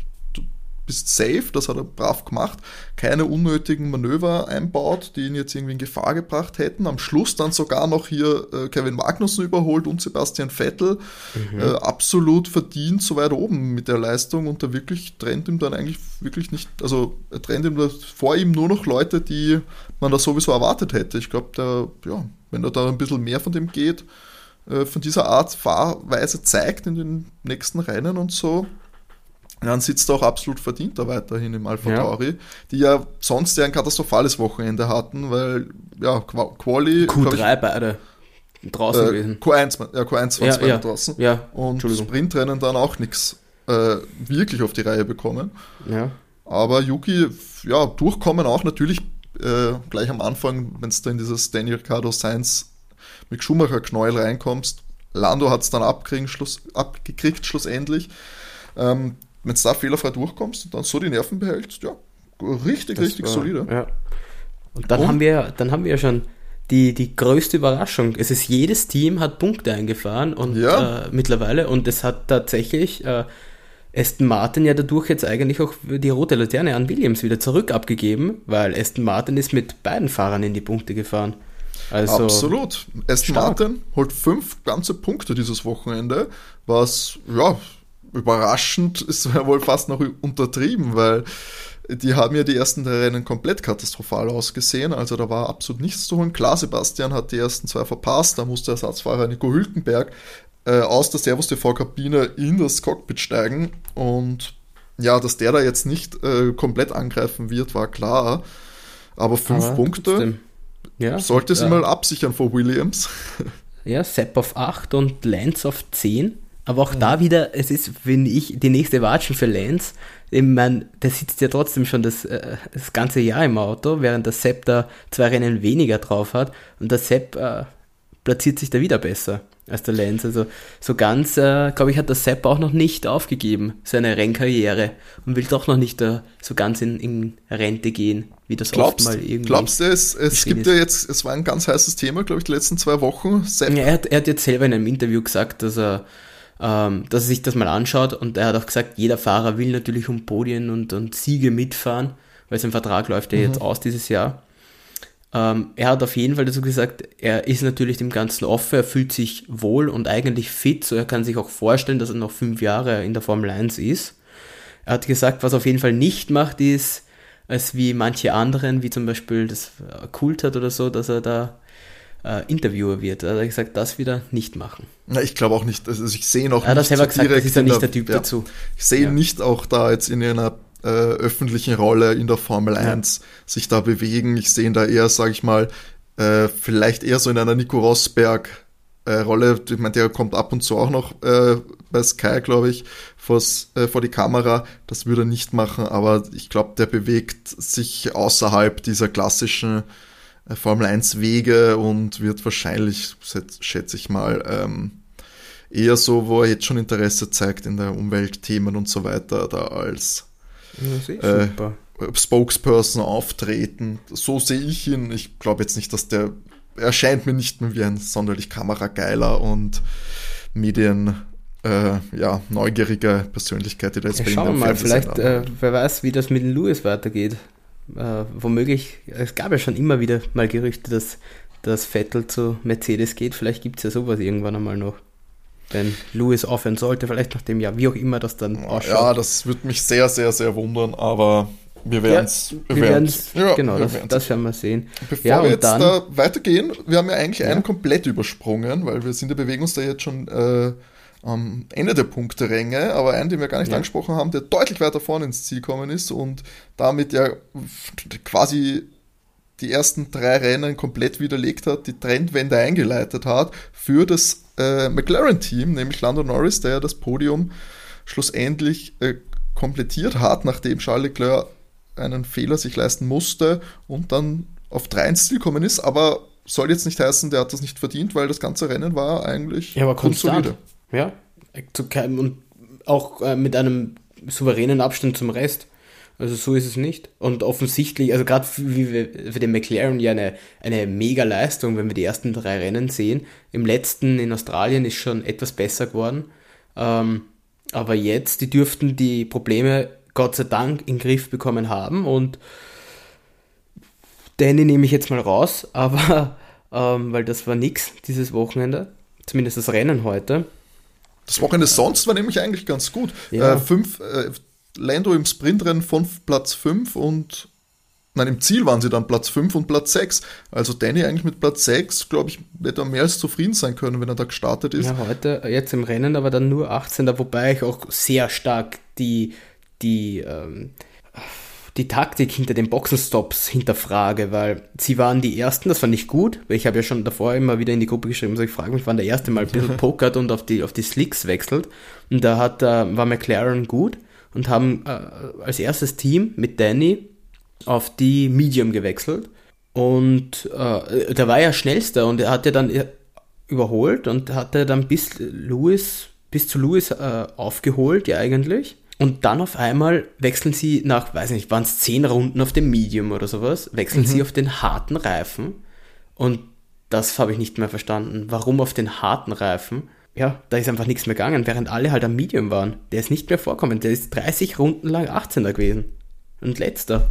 bist safe, das hat er brav gemacht, keine unnötigen Manöver einbaut, die ihn jetzt irgendwie in Gefahr gebracht hätten. Am Schluss dann sogar noch hier äh, Kevin Magnussen überholt und Sebastian Vettel. Mhm. Äh, absolut verdient so weit oben mit der Leistung und da wirklich trennt ihm dann eigentlich wirklich nicht, also er trennt ihm vor ihm nur noch Leute, die man da sowieso erwartet hätte. Ich glaube, der, ja, wenn er da ein bisschen mehr von dem geht, äh, von dieser Art Fahrweise zeigt in den nächsten Rennen und so, dann sitzt er auch absolut verdient da weiterhin im Alpha ja. Tauri, die ja sonst ja ein katastrophales Wochenende hatten, weil ja, Quali. Q3 beide draußen äh, gewesen. Q1, ja, Q1 waren ja, beide ja. draußen. Ja, und Sprintrennen dann auch nichts äh, wirklich auf die Reihe bekommen. Ja. Aber Yuki, ja, durchkommen auch natürlich äh, gleich am Anfang, wenn es da in dieses Daniel Ricciardo Science mit Schumacher Knäuel reinkommst. Lando hat es dann abkriegen, Schluss, abgekriegt schlussendlich. Ähm, wenn du da fehlerfrei durchkommst und dann so die Nerven behältst, ja, richtig, das richtig war, solide. Ja. Und dann und? haben wir, dann haben wir schon die, die größte Überraschung. Es ist jedes Team hat Punkte eingefahren und ja. äh, mittlerweile und es hat tatsächlich äh, Aston Martin ja dadurch jetzt eigentlich auch die rote Laterne an Williams wieder zurück abgegeben, weil Aston Martin ist mit beiden Fahrern in die Punkte gefahren. Also Absolut. Aston stark. Martin holt fünf ganze Punkte dieses Wochenende, was ja überraschend ist wohl fast noch untertrieben, weil die haben ja die ersten drei Rennen komplett katastrophal ausgesehen. Also da war absolut nichts zu holen. Klar, Sebastian hat die ersten zwei verpasst. Da musste Ersatzfahrer Nico Hülkenberg äh, aus der Servus TV-Kabine in das Cockpit steigen. Und ja, dass der da jetzt nicht äh, komplett angreifen wird, war klar. Aber fünf Aber Punkte ja, sollte sie ja. mal absichern vor Williams. Ja, Sepp auf 8 und Lance auf 10. Aber auch mhm. da wieder, es ist, finde ich, die nächste Watschen für Lenz. Ich meine, der sitzt ja trotzdem schon das, äh, das ganze Jahr im Auto, während der Sepp da zwei Rennen weniger drauf hat. Und der Sepp äh, platziert sich da wieder besser als der Lenz. Also so ganz, äh, glaube ich, hat der Sepp auch noch nicht aufgegeben, seine Rennkarriere. Und will doch noch nicht da so ganz in, in Rente gehen, wie das glaubst, oft mal irgendwie Glaubst du, es, es gibt ist. ja jetzt, es war ein ganz heißes Thema, glaube ich, die letzten zwei Wochen. Sepp. Ja, er, hat, er hat jetzt selber in einem Interview gesagt, dass er ähm, dass er sich das mal anschaut. Und er hat auch gesagt, jeder Fahrer will natürlich um Podien und, und Siege mitfahren, weil sein Vertrag läuft ja mhm. jetzt aus dieses Jahr. Ähm, er hat auf jeden Fall dazu gesagt, er ist natürlich dem Ganzen offen, er fühlt sich wohl und eigentlich fit, so er kann sich auch vorstellen, dass er noch fünf Jahre in der Formel 1 ist. Er hat gesagt, was er auf jeden Fall nicht macht, ist, als wie manche anderen, wie zum Beispiel das Kult hat oder so, dass er da äh, Interviewer wird. Da hat er gesagt, das wieder nicht machen. Na, ich glaube auch nicht. Also ich sehe ihn auch er nicht selber so gesagt, direkt. Das ist ja nicht der, Typ ja, dazu. Ich sehe ja. nicht auch da jetzt in einer äh, öffentlichen Rolle in der Formel 1 ja. sich da bewegen. Ich sehe ihn da eher, sage ich mal, äh, vielleicht eher so in einer Nico Rosberg äh, Rolle. Ich meine, der kommt ab und zu auch noch äh, bei Sky, glaube ich, äh, vor die Kamera. Das würde er nicht machen, aber ich glaube, der bewegt sich außerhalb dieser klassischen Formel 1 Wege und wird wahrscheinlich, schätze ich mal, ähm, eher so, wo er jetzt schon Interesse zeigt in der Umweltthemen und so weiter, da als äh, Spokesperson auftreten. So sehe ich ihn. Ich glaube jetzt nicht, dass der erscheint mir nicht mehr wie ein sonderlich kamerageiler und Medien äh, ja, neugierige Persönlichkeit, die da jetzt ja, bei Schauen wir mal, vielleicht, äh, wer weiß, wie das mit Lewis weitergeht. Äh, womöglich, es gab ja schon immer wieder mal Gerüchte, dass, dass Vettel zu Mercedes geht. Vielleicht gibt es ja sowas irgendwann einmal noch. Wenn Lewis aufhören sollte, vielleicht nach dem Jahr, wie auch immer das dann ausschaut. Ja, das würde mich sehr, sehr, sehr wundern, aber wir werden es. Ja, wir werden es. Ja, genau, das, das, werden wir sehen. Bevor ja, wir jetzt dann, da weitergehen, wir haben ja eigentlich einen komplett übersprungen, weil wir sind ja bewegen uns da jetzt schon äh, am Ende der Punkteränge, aber einen, den wir gar nicht angesprochen haben, der deutlich weiter vorne ins Ziel gekommen ist und damit ja quasi die ersten drei Rennen komplett widerlegt hat, die Trendwende eingeleitet hat für das äh, McLaren-Team, nämlich Lando Norris, der ja das Podium schlussendlich äh, komplettiert hat, nachdem Charles Leclerc einen Fehler sich leisten musste und dann auf drei ins Ziel gekommen ist, aber soll jetzt nicht heißen, der hat das nicht verdient, weil das ganze Rennen war eigentlich ja, aber konstant. Ja, und auch äh, mit einem souveränen Abstand zum Rest. Also so ist es nicht. Und offensichtlich, also gerade für, für den McLaren ja eine, eine mega Leistung, wenn wir die ersten drei Rennen sehen. Im letzten in Australien ist schon etwas besser geworden. Ähm, aber jetzt, die dürften die Probleme Gott sei Dank in den Griff bekommen haben und Danny nehme ich jetzt mal raus, aber ähm, weil das war nix dieses Wochenende, zumindest das Rennen heute. Das Wochenende sonst war nämlich eigentlich ganz gut. Ja. Äh, fünf, äh, Lando im Sprintrennen von Platz 5 und Nein, im Ziel waren sie dann Platz 5 und Platz 6. Also Danny eigentlich mit Platz 6, glaube ich, hätte er mehr als zufrieden sein können, wenn er da gestartet ist. Ja, heute, jetzt im Rennen, aber dann nur 18. Wobei ich auch sehr stark die die, ähm, die Taktik hinter den Boxenstops hinterfrage, weil sie waren die Ersten, das fand ich gut, weil ich habe ja schon davor immer wieder in die Gruppe geschrieben, so ich frage mich, wann der Erste mal ein bisschen pokert und auf die, auf die Slicks wechselt. Und da hat, äh, war McLaren gut und haben äh, als erstes Team mit Danny auf die Medium gewechselt. Und äh, der war ja schnellster und er hat ja dann überholt und hatte dann bis Lewis, bis zu Lewis äh, aufgeholt, ja eigentlich. Und dann auf einmal wechseln sie nach, weiß nicht, waren es zehn Runden auf dem Medium oder sowas, wechseln mhm. sie auf den harten Reifen. Und das habe ich nicht mehr verstanden. Warum auf den harten Reifen? Ja, da ist einfach nichts mehr gegangen, während alle halt am Medium waren. Der ist nicht mehr vorkommen. Der ist 30 Runden lang 18er gewesen. Und letzter.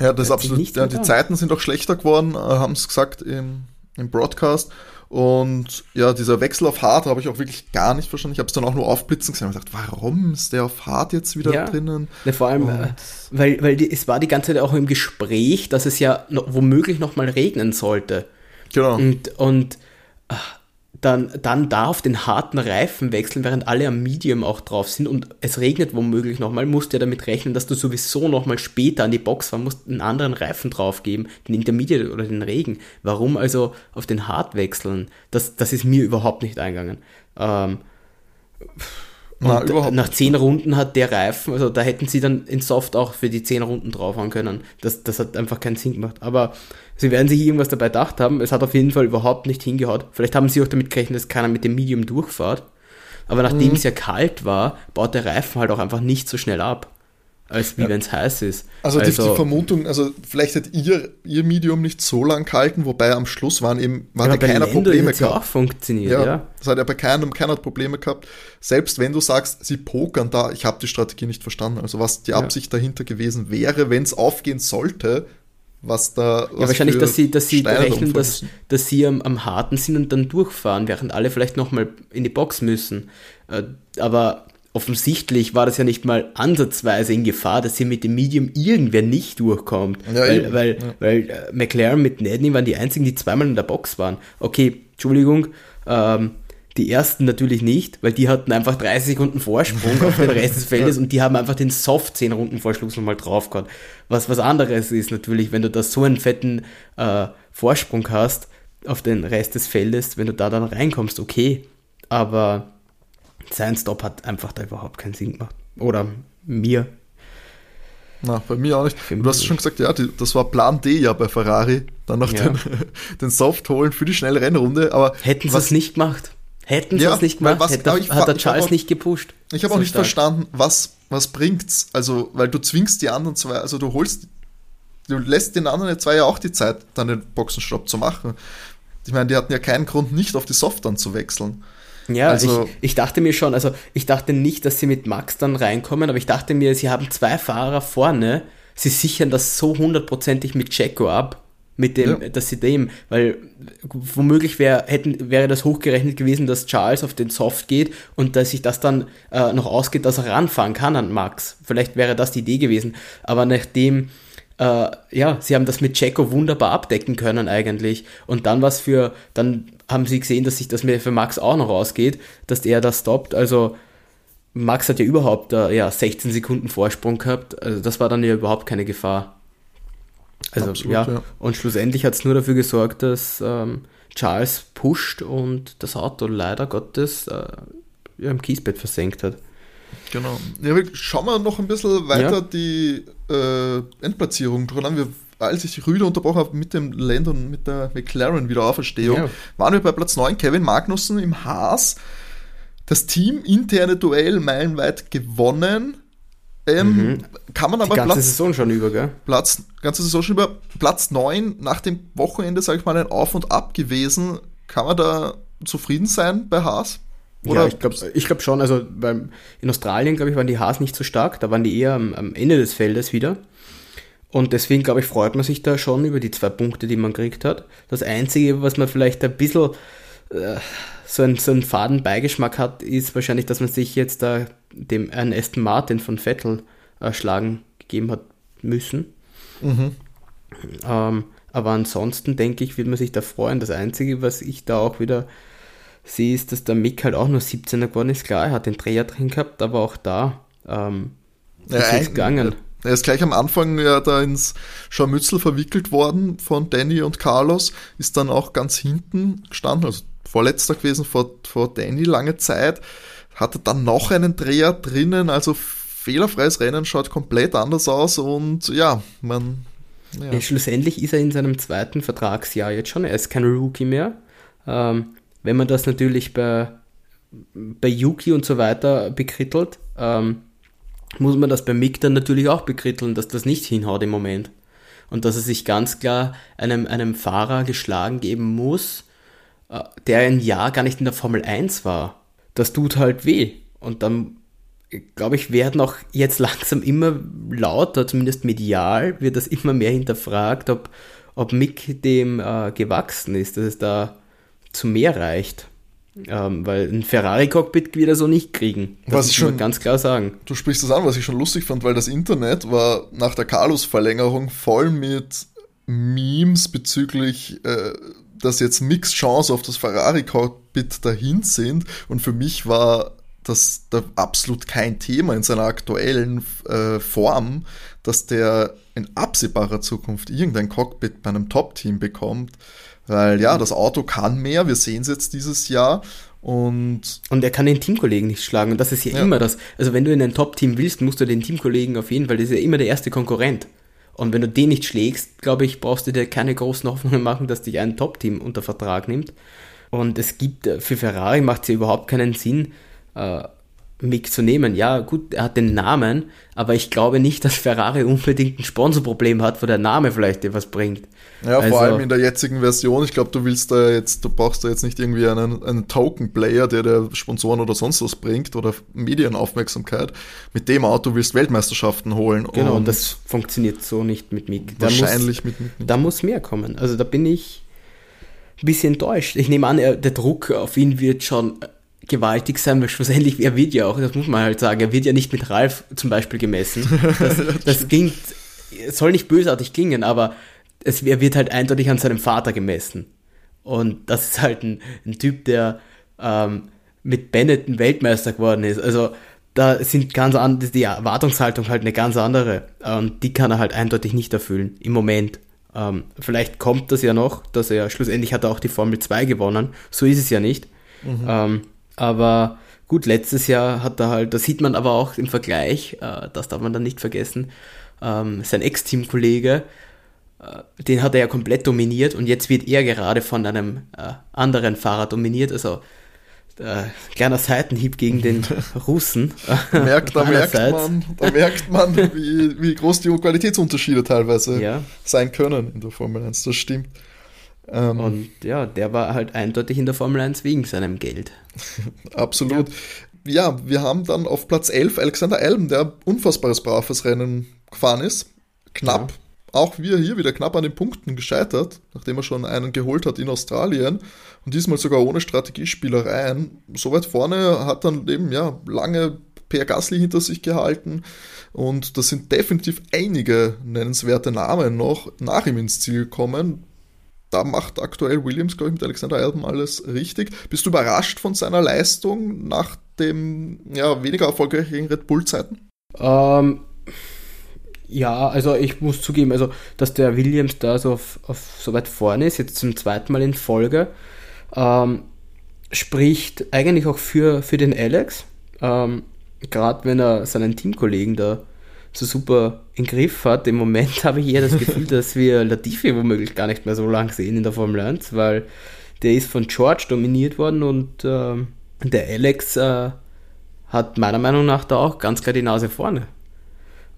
Ja, das ist absolut. Ja, die Zeiten sind auch schlechter geworden, äh, haben es gesagt im, im Broadcast. Und ja, dieser Wechsel auf Hard habe ich auch wirklich gar nicht verstanden. Ich habe es dann auch nur aufblitzen gesehen und gedacht, warum ist der auf Hard jetzt wieder ja. drinnen? Ja, vor allem, äh, weil, weil die, es war die ganze Zeit auch im Gespräch, dass es ja noch, womöglich nochmal regnen sollte. Genau. Und, und ach, dann, dann da auf den harten Reifen wechseln, während alle am Medium auch drauf sind und es regnet womöglich nochmal, musst du ja damit rechnen, dass du sowieso nochmal später an die Box fahren musst, einen anderen Reifen drauf geben, den Intermediate oder den Regen. Warum also auf den Hard wechseln? Das, das ist mir überhaupt nicht eingegangen. Ähm, Na, nach zehn Runden hat der Reifen, also da hätten sie dann in Soft auch für die zehn Runden draufhauen können. Das, das hat einfach keinen Sinn gemacht. Aber Sie werden sich irgendwas dabei gedacht haben. Es hat auf jeden Fall überhaupt nicht hingehaut. Vielleicht haben sie auch damit gerechnet, dass keiner mit dem Medium durchfahrt. Aber nachdem mhm. es ja kalt war, baut der Reifen halt auch einfach nicht so schnell ab, als wie ja. wenn es heiß ist. Also, also die, die, Vermutung, also vielleicht hat ihr, ihr Medium nicht so lang gehalten, wobei am Schluss waren eben waren ja, keiner Probleme gehabt. auch funktioniert, ja, ja. Das hat ja bei keinem, keiner Probleme gehabt. Selbst wenn du sagst, sie pokern da, ich habe die Strategie nicht verstanden. Also was die Absicht dahinter gewesen wäre, wenn es aufgehen sollte, was da. Was ja, wahrscheinlich, dass sie, dass sie rechnen, dass, dass sie am, am harten sind und dann durchfahren, während alle vielleicht nochmal in die Box müssen. Äh, aber offensichtlich war das ja nicht mal ansatzweise in Gefahr, dass hier mit dem Medium irgendwer nicht durchkommt. Ja, weil, weil, ja. weil äh, McLaren mit Nedney waren die einzigen, die zweimal in der Box waren. Okay, Entschuldigung, ähm, die ersten natürlich nicht, weil die hatten einfach 30 Sekunden Vorsprung auf den Rest des Feldes und die haben einfach den Soft 10 Runden Vorschluss nochmal drauf gehabt. Was was anderes ist natürlich, wenn du da so einen fetten äh, Vorsprung hast auf den Rest des Feldes, wenn du da dann reinkommst, okay. Aber sein Stop hat einfach da überhaupt keinen Sinn gemacht. Oder mir. Na, bei mir auch nicht. Du hast schon gesagt, ja, die, das war Plan D ja bei Ferrari. Dann noch ja. den, den Soft holen für die schnelle Rennrunde. Aber Hätten sie es nicht gemacht Hätten sie Ja, es nicht gemacht, was- hätte, ich hat der Charles auch- nicht gepusht. Ich habe So auch nicht stark. verstanden, was, was bringt's. Also, weil du zwingst die anderen zwei, also du holst, du lässt den anderen zwei ja auch die Zeit, dann den Boxenstopp zu machen. Ich meine, die hatten ja keinen Grund, nicht auf die Soft dann zu wechseln. Ja, Also- ich, ich dachte mir schon, also ich dachte nicht, dass sie mit Max dann reinkommen, aber ich dachte mir, sie haben zwei Fahrer vorne, sie sichern das so hundertprozentig mit Checo ab, mit dem, Ja. dass sie dem, weil womöglich wär, hätten, wäre das hochgerechnet gewesen, dass Charles auf den Soft geht und dass sich das dann äh, noch ausgeht, dass er ranfahren kann an Max. Vielleicht wäre das die Idee gewesen, aber nachdem äh, ja, sie haben das mit Checo wunderbar abdecken können eigentlich. Und dann was für, dann haben sie gesehen, dass sich das mir für Max auch noch ausgeht, dass er das stoppt. Also Max hat ja überhaupt äh, ja, 16 Sekunden Vorsprung gehabt. Also das war dann ja überhaupt keine Gefahr. Also Absolut, ja. ja. und schlussendlich hat es nur dafür gesorgt, dass ähm, Charles pusht und das Auto leider Gottes äh, ja, im Kiesbett versenkt hat. Genau. Ja, schauen wir noch ein bisschen weiter Ja. die äh, Endplatzierung durch an. Wir, als ich Rüde unterbrochen habe mit dem Landon, mit der McLaren Wiederauferstehung, Ja. waren wir bei Platz 9, Kevin Magnussen im Haas. Das Team interne Duell meilenweit gewonnen. Ähm, Kann man Die aber ganze Platz, Saison schon über, gell? Platz, ganze Saison schon über Platz 9 nach dem Wochenende, sage ich mal, ein Auf und Ab gewesen. Kann man da zufrieden sein bei Haas? ja, ich glaube ich glaub schon. Also beim, in Australien, glaube ich, waren die Haas nicht so stark. Da waren die eher am, am Ende des Feldes wieder. Und deswegen, glaube ich, freut man sich da schon über die zwei Punkte, die man gekriegt hat. Das Einzige, was man vielleicht ein bisschen äh, so, einen, so einen faden Beigeschmack hat, ist wahrscheinlich, dass man sich jetzt da dem einen Aston Martin von Vettel äh, schlagen gegeben hat müssen. Ähm, aber ansonsten denke ich, wird man sich da freuen. Das Einzige, was ich da auch wieder sehe, ist, dass der Mick halt auch nur 17er geworden ist. Klar, er hat den Dreher drin gehabt, aber auch da ähm, Ja, ist ein- nichts gegangen. Er ist gleich am Anfang ja da ins Scharmützel verwickelt worden von Danny und Carlos, ist dann auch ganz hinten gestanden, also vorletzter gewesen vor, vor Danny lange Zeit, hatte dann noch einen Dreher drinnen, also fehlerfreies Rennen schaut komplett anders aus und ja, man, ja, schlussendlich ist er in seinem zweiten Vertragsjahr jetzt schon. Er ist kein Rookie mehr. Ähm, wenn man das natürlich bei, bei Yuki und so weiter bekrittelt, ähm, muss man das bei Mick dann natürlich auch bekritteln, dass das nicht hinhaut im Moment. Und dass er sich ganz klar einem, einem Fahrer geschlagen geben muss, äh, der ein Jahr gar nicht in der Formel 1 war. Das tut halt weh. Und dann, glaube ich, werden auch jetzt langsam immer lauter, zumindest medial, wird das immer mehr hinterfragt, ob, ob Mick dem äh, gewachsen ist, dass es da zu mehr reicht. Ähm, weil ein Ferrari-Cockpit wird er so nicht kriegen. Das Was muss ich schon- ganz klar sagen. Du sprichst das an, was ich schon lustig fand, weil das Internet war nach der Carlos-Verlängerung voll mit Memes bezüglich, äh, dass jetzt Mix Chance auf das Ferrari-Cockpit dahin sind. Und für mich war das da absolut kein Thema in seiner aktuellen äh, Form, dass der in absehbarer Zukunft irgendein Cockpit bei einem Top-Team bekommt. Weil ja, das Auto kann mehr, wir sehen es jetzt dieses Jahr. Und Und er kann den Teamkollegen nicht schlagen. Und das ist ja, Ja. immer das. Also wenn du in ein Top-Team willst, musst du den Teamkollegen auf jeden Fall, das ist ja immer der erste Konkurrent. Und wenn du den nicht schlägst, glaube ich, brauchst du dir keine großen Hoffnungen machen, dass dich ein Top-Team unter Vertrag nimmt. Und es gibt, äh, für Ferrari macht es ja überhaupt keinen Sinn, äh, Mick zu nehmen. Ja, gut, er hat den Namen, aber ich glaube nicht, dass Ferrari unbedingt ein Sponsorproblem hat, wo der Name vielleicht dir was bringt. Ja, Also- vor allem in der jetzigen Version. Ich glaube, du willst da jetzt, du brauchst da jetzt nicht irgendwie einen, einen Token-Player, der dir Sponsoren oder sonst was bringt oder Medienaufmerksamkeit. Mit dem Auto willst du Weltmeisterschaften holen. Genau, und das funktioniert so nicht mit Mick. Da muss- wahrscheinlich mit, mit Da muss mehr kommen. Also da bin ich ein bisschen enttäuscht. Ich nehme an, er, der Druck auf ihn wird schon gewaltig sein, weil schlussendlich, er wird ja auch, das muss man halt sagen, er wird ja nicht mit Ralf zum Beispiel gemessen. Das, das klingt, soll nicht bösartig klingen, aber es, er wird halt eindeutig an seinem Vater gemessen. Und das ist halt ein, ein Typ, der ähm, mit Bennett ein Weltmeister geworden ist. Also da sind ganz andere, die Erwartungshaltung halt eine ganz andere. Und die kann er halt eindeutig nicht erfüllen im Moment. Ähm, vielleicht kommt das ja noch, dass er schlussendlich hat er auch die Formel 2 gewonnen. So ist es ja nicht. Ähm, aber gut, letztes Jahr hat er halt, das sieht man aber auch im Vergleich, äh, das darf man dann nicht vergessen, ähm, sein Ex-Teamkollege, äh, den hat er ja komplett dominiert und jetzt wird er gerade von einem äh, anderen Fahrer dominiert. Also äh, kleiner Seitenhieb gegen den Russen. merkt, da, merkt man, da merkt man, wie, wie groß die Qualitätsunterschiede teilweise ja. sein können in der Formel 1. Das stimmt. Ähm, und ja, der war halt eindeutig in der Formel 1 wegen seinem Geld. Absolut. Ja. ja. wir haben dann auf Platz 11 Alexander Alben, der unfassbares braves Rennen gefahren ist. Knapp. Ja. Auch wir hier wieder knapp an den Punkten gescheitert, nachdem er schon einen geholt hat in Australien und diesmal sogar ohne Strategiespielereien. So weit vorne hat dann eben ja lange Per Gasly hinter sich gehalten und da sind definitiv einige nennenswerte Namen noch nach ihm ins Ziel gekommen da macht aktuell Williams, glaube ich, mit Alexander Albon alles richtig. Bist du überrascht von seiner Leistung nach dem ja, weniger erfolgreichen Red Bull-Zeiten? Ähm, ja, also ich muss zugeben, also dass der Williams da so, auf, auf so weit vorne ist, jetzt zum zweiten Mal in Folge, ähm, spricht eigentlich auch für, für den Alex. Ähm, Gerade wenn er seinen Teamkollegen da so super in Griff hat. Im Moment habe ich eher das Gefühl, dass wir Latifi womöglich gar nicht mehr so lang sehen in der Formel 1, weil der ist von George dominiert worden und äh, der Alex äh, hat meiner Meinung nach da auch ganz klar die Nase vorne.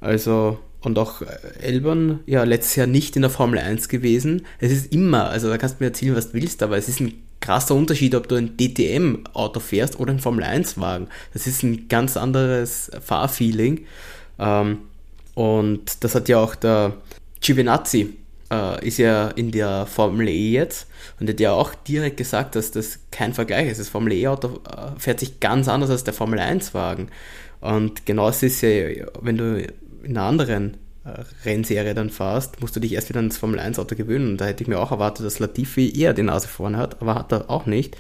Also, und auch Elbern, ja, letztes Jahr nicht in der Formel 1 gewesen. Es ist immer, also da kannst du mir erzählen, was du willst, aber es ist ein krasser Unterschied, ob du ein DTM-Auto fährst oder ein Formel 1-Wagen. Das ist ein ganz anderes Fahrfeeling. Ähm, und das hat ja auch der Giovinazzi, äh, ist ja in der Formel E jetzt und hat ja auch direkt gesagt, dass das kein Vergleich ist. Das Formel E-Auto äh, fährt sich ganz anders als der Formel 1-Wagen. Und genauso ist ja, wenn du in einer anderen äh, Rennserie dann fährst, musst du dich erst wieder ans Formel 1-Auto gewöhnen. Und da hätte ich mir auch erwartet, dass Latifi eher die Nase vorne hat, aber hat er auch nicht.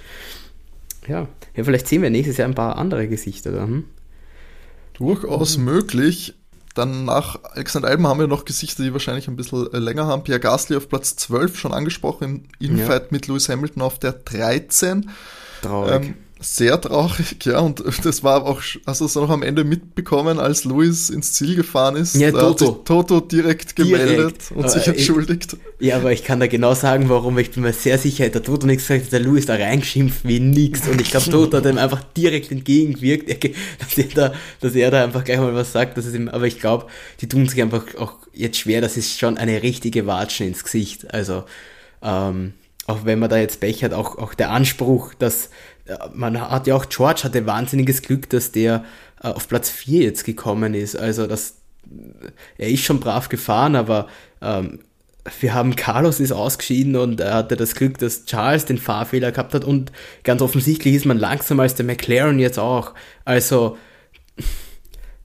Ja, ja vielleicht sehen wir nächstes Jahr ein paar andere Gesichter da. Durchaus mhm. möglich. Dann nach Alexander Alben haben wir noch Gesichter, die wahrscheinlich ein bisschen äh, länger haben. Pierre Gasly auf Platz 12 schon angesprochen, im Infight ja. mit Lewis Hamilton auf der 13. Traurig. Ähm, sehr traurig, ja. Und das war auch, hast du es noch am Ende mitbekommen, als Luis ins Ziel gefahren ist? Ja, Toto. Hat sich Toto direkt gemeldet direkt. und sich entschuldigt. Ich, ja, aber ich kann da genau sagen, warum. Ich bin mir sehr sicher, der Toto nichts gesagt, der Luis da reingeschimpft wie nix. Und ich glaube, Toto hat ihm einfach direkt entgegengewirkt, dass er, da, dass er da einfach gleich mal was sagt. Dass es ihm, aber ich glaube, die tun sich einfach auch jetzt schwer. Das ist schon eine richtige Watschen ins Gesicht. Also, ähm, auch wenn man da jetzt Pech hat, auch, auch der Anspruch, dass man hat ja auch, George hatte wahnsinniges Glück, dass der äh, auf Platz 4 jetzt gekommen ist. Also das, er ist schon brav gefahren, aber ähm, wir haben Carlos ist ausgeschieden und er hatte das Glück, dass Charles den Fahrfehler gehabt hat und ganz offensichtlich ist man langsamer als der McLaren jetzt auch. Also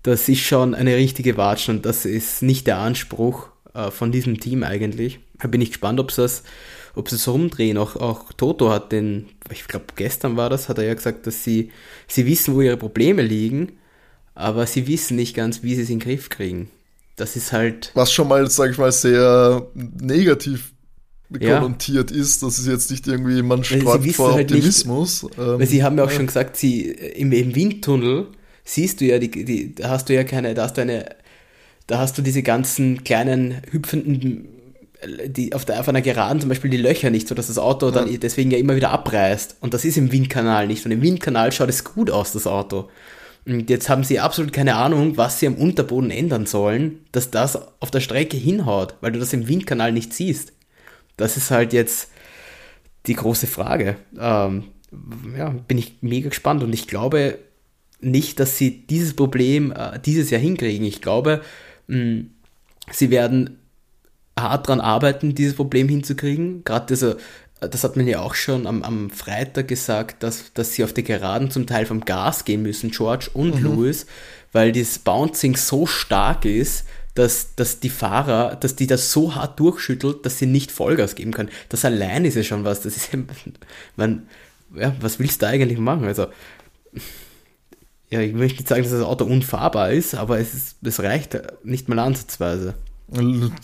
das ist schon eine richtige Watschen und das ist nicht der Anspruch äh, von diesem Team eigentlich. Da bin ich gespannt, ob es ob sie es rumdrehen. Auch, auch Toto hat den, ich glaube gestern war das, hat er ja gesagt, dass sie, sie wissen, wo ihre Probleme liegen, aber sie wissen nicht ganz, wie sie es in den Griff kriegen. Das ist halt. Was schon mal, sage ich mal, sehr negativ konnotiert ja. ist, dass es jetzt nicht irgendwie, man sträubt vor halt Optimismus. Nicht, ähm, weil sie haben ja auch ja. schon gesagt, sie im, im Windtunnel siehst du ja, die, die, da hast du ja keine, da hast du eine, da hast du diese ganzen kleinen hüpfenden die auf, der, auf einer Geraden zum Beispiel die Löcher nicht, so dass das Auto dann deswegen ja immer wieder abreißt. Und das ist im Windkanal nicht. Und im Windkanal schaut es gut aus, das Auto. Und jetzt haben sie absolut keine Ahnung, was sie am Unterboden ändern sollen, dass das auf der Strecke hinhaut, weil du das im Windkanal nicht siehst. Das ist halt jetzt die große Frage. Ähm, ja, bin ich mega gespannt und ich glaube nicht, dass sie dieses Problem äh, dieses Jahr hinkriegen. Ich glaube, mh, sie werden hart dran arbeiten, dieses Problem hinzukriegen. Gerade diese, das hat man ja auch schon am, am Freitag gesagt, dass, dass sie auf die Geraden zum Teil vom Gas gehen müssen, George und mhm. Lewis, weil das Bouncing so stark ist, dass, dass die Fahrer, dass die das so hart durchschüttelt, dass sie nicht Vollgas geben können. Das allein ist ja schon was. Das ist ja, man, ja, was willst du eigentlich machen? Also, ja, ich möchte nicht sagen, dass das Auto unfahrbar ist, aber es, ist, es reicht nicht mal ansatzweise.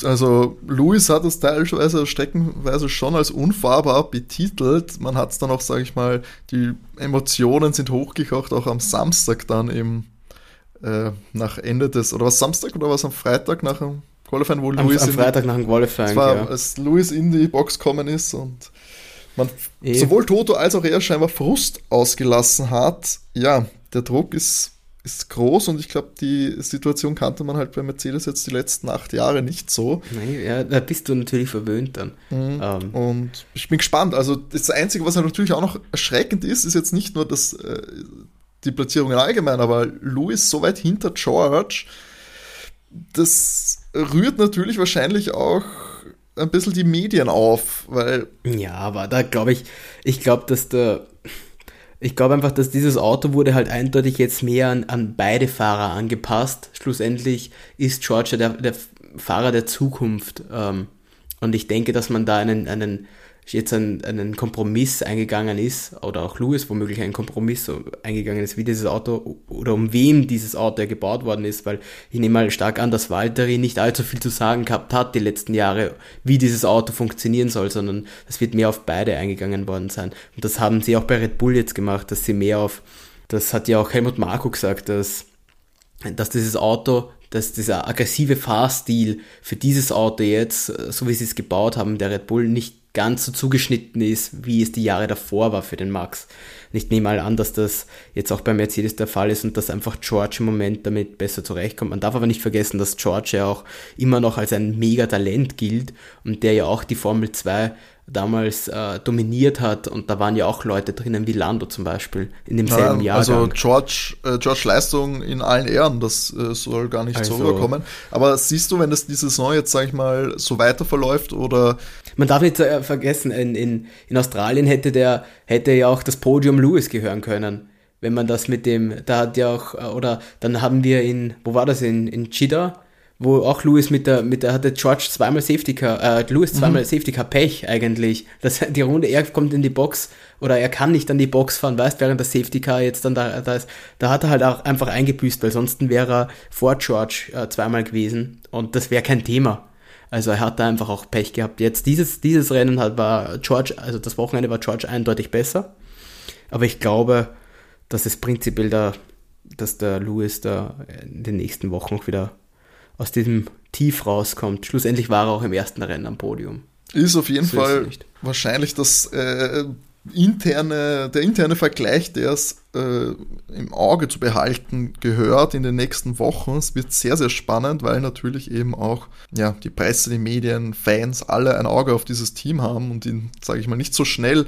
Also Louis hat es teilweise streckenweise schon als unfahrbar betitelt. Man hat es dann auch, sage ich mal, die Emotionen sind hochgekocht, auch am Samstag dann eben äh, nach Ende des, oder was Samstag oder was am Freitag nach dem Qualifying, wo am, Louis am Freitag nach dem Qualifying, war, ja. als Louis in die Box gekommen ist und man e sowohl Toto als auch er scheinbar Frust ausgelassen hat. Ja, der Druck ist, ist groß und ich glaube, die Situation kannte man halt bei Mercedes jetzt die letzten acht Jahre nicht so. Nein, ja, da bist du natürlich verwöhnt dann. Mhm. Ähm. Und ich bin gespannt. Also das Einzige, was halt natürlich auch noch erschreckend ist, ist jetzt nicht nur das, äh, die Platzierung allgemein, aber Lewis so weit hinter George, das rührt natürlich wahrscheinlich auch ein bisschen die Medien auf, weil. Ja, aber da glaube ich, ich glaube, dass der. Ich glaube einfach, dass dieses Auto wurde halt eindeutig jetzt mehr an, an beide Fahrer angepasst. Schlussendlich ist Georgia der, der Fahrer der Zukunft. Ähm, und ich denke, dass man da einen, einen jetzt einen, einen Kompromiss eingegangen ist, oder auch Lewis womöglich einen Kompromiss eingegangen ist, wie dieses Auto oder um wem dieses Auto ja gebaut worden ist, weil ich nehme mal stark an, dass Valtteri nicht allzu viel zu sagen gehabt hat die letzten Jahre, wie dieses Auto funktionieren soll, sondern es wird mehr auf beide eingegangen worden sein. Und das haben sie auch bei Red Bull jetzt gemacht, dass sie mehr auf, das hat ja auch Helmut Marko gesagt, dass, dass dieses Auto dass dieser aggressive Fahrstil für dieses Auto jetzt, so wie sie es gebaut haben, der Red Bull nicht ganz so zugeschnitten ist, wie es die Jahre davor war für den Max. Ich nehme mal an, dass das jetzt auch bei Mercedes der Fall ist und dass einfach George im Moment damit besser zurechtkommt. Man darf aber nicht vergessen, dass George ja auch immer noch als ein Mega-Talent gilt und der ja auch die Formel 2 damals äh, dominiert hat und da waren ja auch Leute drinnen wie Lando zum Beispiel in demselben Jahr. Also George, äh, George Leistung in allen Ehren, das äh, soll gar nicht also, so rüberkommen. Aber siehst du, wenn das diese Saison jetzt, sag ich mal, so weiter verläuft oder man darf nicht äh, vergessen, in, in, in Australien hätte der, hätte ja auch das Podium Lewis gehören können. Wenn man das mit dem, da hat ja auch, äh, oder dann haben wir in, wo war das, in, in Chida, wo auch Lewis mit der, mit der hatte George zweimal Safety Car, äh, Lewis mhm. zweimal mhm. Safety Car Pech eigentlich. Das, die Runde, er kommt in die Box oder er kann nicht an die Box fahren, weißt, während der Safety Car jetzt dann da, da ist, da hat er halt auch einfach eingebüßt, weil sonst wäre er vor George äh, zweimal gewesen und das wäre kein Thema. Also er hat da einfach auch Pech gehabt. Jetzt dieses, dieses Rennen hat, war George, also das Wochenende war George eindeutig besser. Aber ich glaube, dass es prinzipiell da, dass der Lewis da in den nächsten Wochen auch wieder aus diesem Tief rauskommt. Schlussendlich war er auch im ersten Rennen am Podium. Ist auf jeden so Fall wahrscheinlich das äh, interne, der interne Vergleich, der es äh, im Auge zu behalten gehört in den nächsten Wochen. Es wird sehr, sehr spannend, weil natürlich eben auch ja, die Presse, die Medien, Fans alle ein Auge auf dieses Team haben und ihn, sage ich mal, nicht so schnell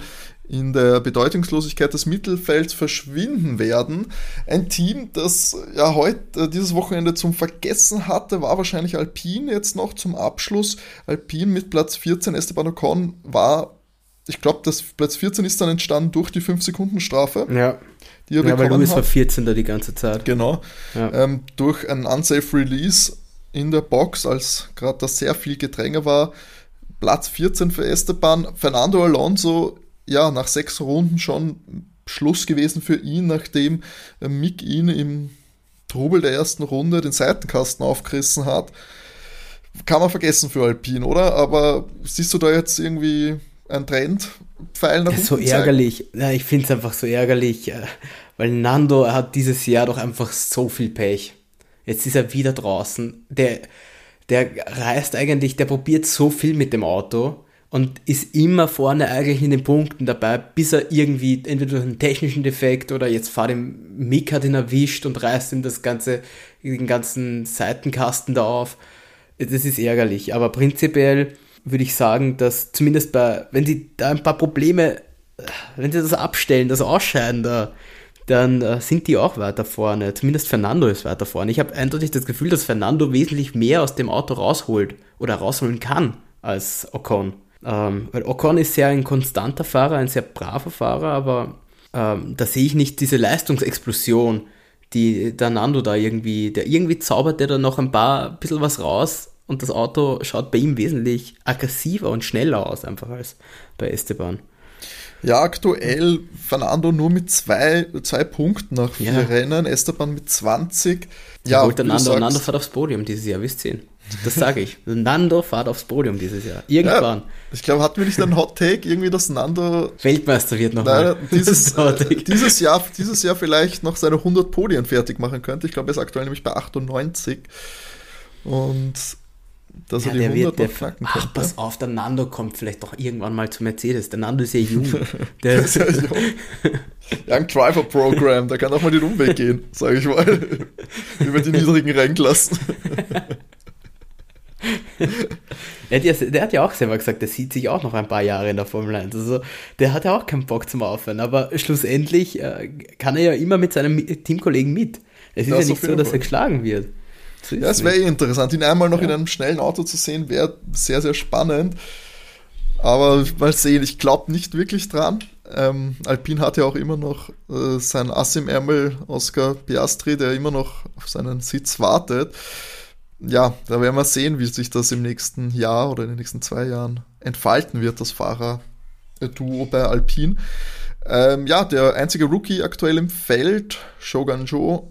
in der Bedeutungslosigkeit des Mittelfelds verschwinden werden. Ein Team, das ja heute, dieses Wochenende zum Vergessen hatte, war wahrscheinlich Alpine jetzt noch zum Abschluss. Alpine mit Platz 14, Esteban Ocon war ich glaube, das Platz 14 ist dann entstanden durch die 5-Sekunden-Strafe. Ja. Die er ja, weil Luis hat. war 14 da die ganze Zeit. Genau. Ja. Ähm, durch ein unsafe Release in der Box, als gerade da sehr viel Gedränge war. Platz 14 für Esteban. Fernando Alonso, ja, nach sechs Runden schon Schluss gewesen für ihn, nachdem Mick ihn im Trubel der ersten Runde den Seitenkasten aufgerissen hat. Kann man vergessen für Alpine, oder? Aber siehst du da jetzt irgendwie ein Trendpfeil nach unten So ärgerlich. Ja, ich finde es einfach so ärgerlich, äh, weil Nando hat dieses Jahr doch einfach so viel Pech. Jetzt ist er wieder draußen. Der, der reist eigentlich, der probiert so viel mit dem Auto und ist immer vorne eigentlich in den Punkten dabei, bis er irgendwie entweder durch einen technischen Defekt oder jetzt fahrt ihm Mick hat ihn erwischt und reißt ihm das ganze, den ganzen Seitenkasten da auf. Das ist ärgerlich, aber prinzipiell würde ich sagen, dass zumindest bei, wenn sie da ein paar Probleme, wenn sie das abstellen, das Ausscheiden da, dann äh, sind die auch weiter vorne. Zumindest Fernando ist weiter vorne. Ich habe eindeutig das Gefühl, dass Fernando wesentlich mehr aus dem Auto rausholt oder rausholen kann als Ocon. Ähm, weil Ocon ist sehr ein konstanter Fahrer, ein sehr braver Fahrer, aber ähm, da sehe ich nicht diese Leistungsexplosion, die der Nando da irgendwie, der irgendwie zaubert der da noch ein paar, ein bisschen was raus, und das Auto schaut bei ihm wesentlich aggressiver und schneller aus, einfach als bei Esteban. Ja, aktuell Fernando nur mit zwei, zwei Punkten nach vier ja. Rennen, Esteban mit 20. Ja, holt Nando, Nando fährt aufs Podium dieses Jahr, wisst ihr? Das sage ich. Nando fährt aufs Podium dieses Jahr. Irgendwann. Ja, ich glaube, hatten wir nicht einen Hot Take, irgendwie, dass Nando. Weltmeister wird noch nein, dieses, äh, dieses, Jahr, dieses Jahr vielleicht noch seine 100 Podien fertig machen könnte. Ich glaube, er ist aktuell nämlich bei 98. Und dass Ja, er die der 100 wird, der, knacken ach, könnte. pass auf, der Nando kommt vielleicht doch irgendwann mal zu Mercedes. Der Nando ist ja jung. Der ist ja jung. Young Driver Program, der kann auch mal den Umweg gehen, sage ich mal. Über die niedrigen Rennklassen. Der hat, ja, der hat ja auch selber gesagt, der sieht sich auch noch ein paar Jahre in der Formel 1. Also der hat ja auch keinen Bock zum Aufhören. Aber schlussendlich äh, kann er ja immer mit seinem Teamkollegen mit. Es ist Das ja nicht so, dass er geschlagen wird. Ja, es wäre eh interessant, ihn einmal noch Ja. in einem schnellen Auto zu sehen, wäre sehr, sehr spannend. Aber mal sehen, ich glaube nicht wirklich dran. Ähm, Alpine hat ja auch immer noch äh, sein Ass im Ärmel, Oscar Piastri, der immer noch auf seinen Sitz wartet. Ja, da werden wir sehen, wie sich das im nächsten Jahr oder in den nächsten zwei Jahren entfalten wird, das Fahrer-Duo bei Alpine. Ähm, ja, der einzige Rookie aktuell im Feld, Shogun Joe,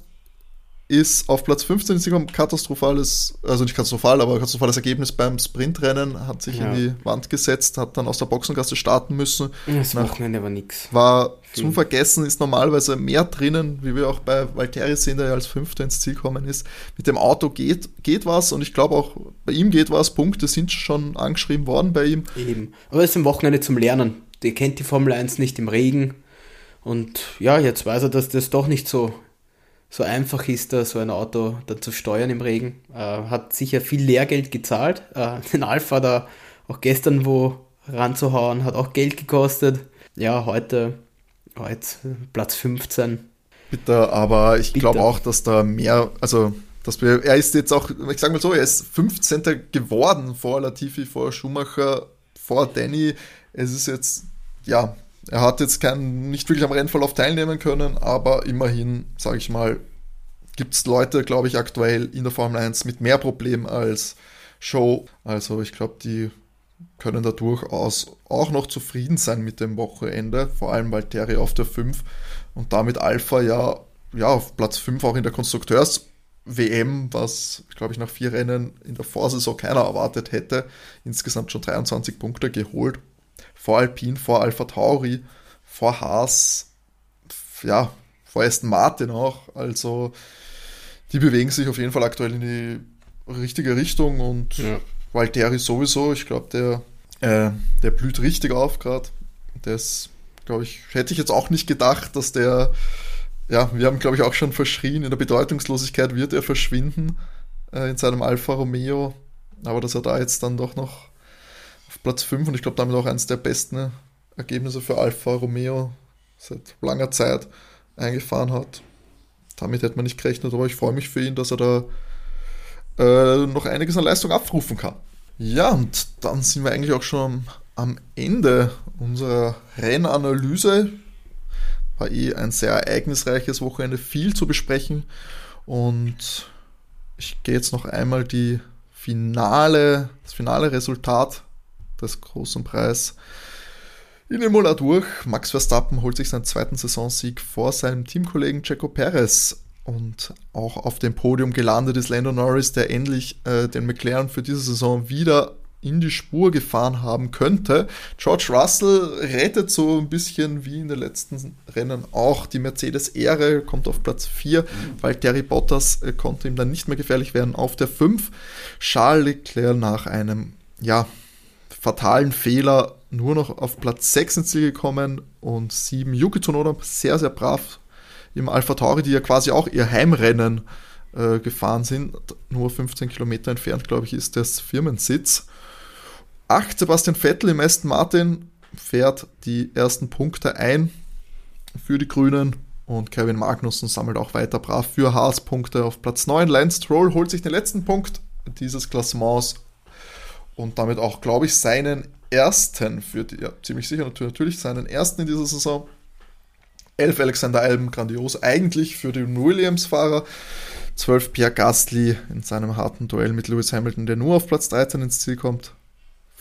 ist auf Platz 15 ist ein katastrophales, also nicht katastrophal, aber katastrophales Ergebnis beim Sprintrennen, hat sich Ja. in die Wand gesetzt, hat dann aus der Boxengasse starten müssen, Das nach- Wochenende war nix. war Viel. zum Vergessen, ist normalerweise mehr drinnen, wie wir auch bei Valtteri sehen, der ja als Fünfter ins Ziel gekommen ist. Mit dem Auto geht, geht was und ich glaube auch bei ihm geht was, Punkte sind schon angeschrieben worden bei ihm. Eben. Aber es ist ein Wochenende zum Lernen. Der kennt die Formel 1 nicht im Regen. Und ja, jetzt weiß er, dass das doch nicht so, so einfach ist, da so ein Auto dann zu steuern im Regen. Äh, hat sicher viel Lehrgeld gezahlt. Äh, den Alpha da auch gestern wo ranzuhauen, hat auch Geld gekostet. Ja, heute, heute Platz 15. Bitter, aber ich glaube auch, dass da mehr, also dass wir, er ist jetzt auch, ich sage mal so, er ist 15. geworden vor Latifi, vor Schumacher, vor Danny. Es ist jetzt, ja, er hat jetzt kein, nicht wirklich am Rennverlauf teilnehmen können, aber immerhin, sage ich mal, gibt es Leute, glaube ich, aktuell in der Formel 1 mit mehr Problemen als Show. Also ich glaube, die können da durchaus auch noch zufrieden sein mit dem Wochenende, vor allem weil Terry auf der 5 und damit Alpha ja, ja auf Platz 5 auch in der Konstrukteurs-WM, was, glaube ich, nach vier Rennen in der Vorsaison keiner erwartet hätte, insgesamt schon 23 Punkte geholt. Vor Alpine, vor Alpha Tauri, vor Haas, ja, vor Aston Martin auch. Also die bewegen sich auf jeden Fall aktuell in die richtige Richtung und Ja. Valtteri sowieso, ich glaube, der, äh, der blüht richtig auf gerade. Das, glaube ich, hätte ich jetzt auch nicht gedacht, dass der, ja, wir haben, glaube ich, auch schon verschrien, in der Bedeutungslosigkeit wird er verschwinden äh, in seinem Alfa Romeo. Aber dass er da jetzt dann doch noch Platz 5 und ich glaube damit auch eines der besten Ergebnisse für Alfa Romeo seit langer Zeit eingefahren hat. Damit hätte man nicht gerechnet, aber ich freue mich für ihn, dass er da äh, noch einiges an Leistung abrufen kann. Ja, und dann sind wir eigentlich auch schon am Ende unserer Rennanalyse. War eh ein sehr ereignisreiches Wochenende, viel zu besprechen. Und ich gehe jetzt noch einmal die finale, das finale Resultat des großen Preis in Imola durch. Max Verstappen holt sich seinen zweiten Saisonsieg vor seinem Teamkollegen Checo Perez und auch auf dem Podium gelandet ist Lando Norris, der endlich äh, den McLaren für diese Saison wieder in die Spur gefahren haben könnte. George Russell rettet so ein bisschen wie in den letzten Rennen auch die Mercedes-Ehre, kommt auf Platz 4, weil Terry Bottas äh, konnte ihm dann nicht mehr gefährlich werden auf der 5. Charles Leclerc nach einem, ja, fatalen Fehler nur noch auf Platz 6 ins Ziel gekommen und 7 Yuki Tsunoda sehr, sehr brav im Alpha Tauri, die ja quasi auch ihr Heimrennen äh, gefahren sind. Nur 15 Kilometer entfernt, glaube ich, ist das Firmensitz. 8 Sebastian Vettel im Aston Martin fährt die ersten Punkte ein für die Grünen und Kevin Magnussen sammelt auch weiter brav für Haas Punkte auf Platz 9. Lance Stroll holt sich den letzten Punkt dieses Klassements und damit auch, glaube ich, seinen ersten für die, ja, ziemlich sicher natürlich seinen ersten in dieser Saison. 11 Alexander Alben, grandios eigentlich für den Williams-Fahrer. 12 Pierre Gasly in seinem harten Duell mit Lewis Hamilton, der nur auf Platz 13 ins Ziel kommt.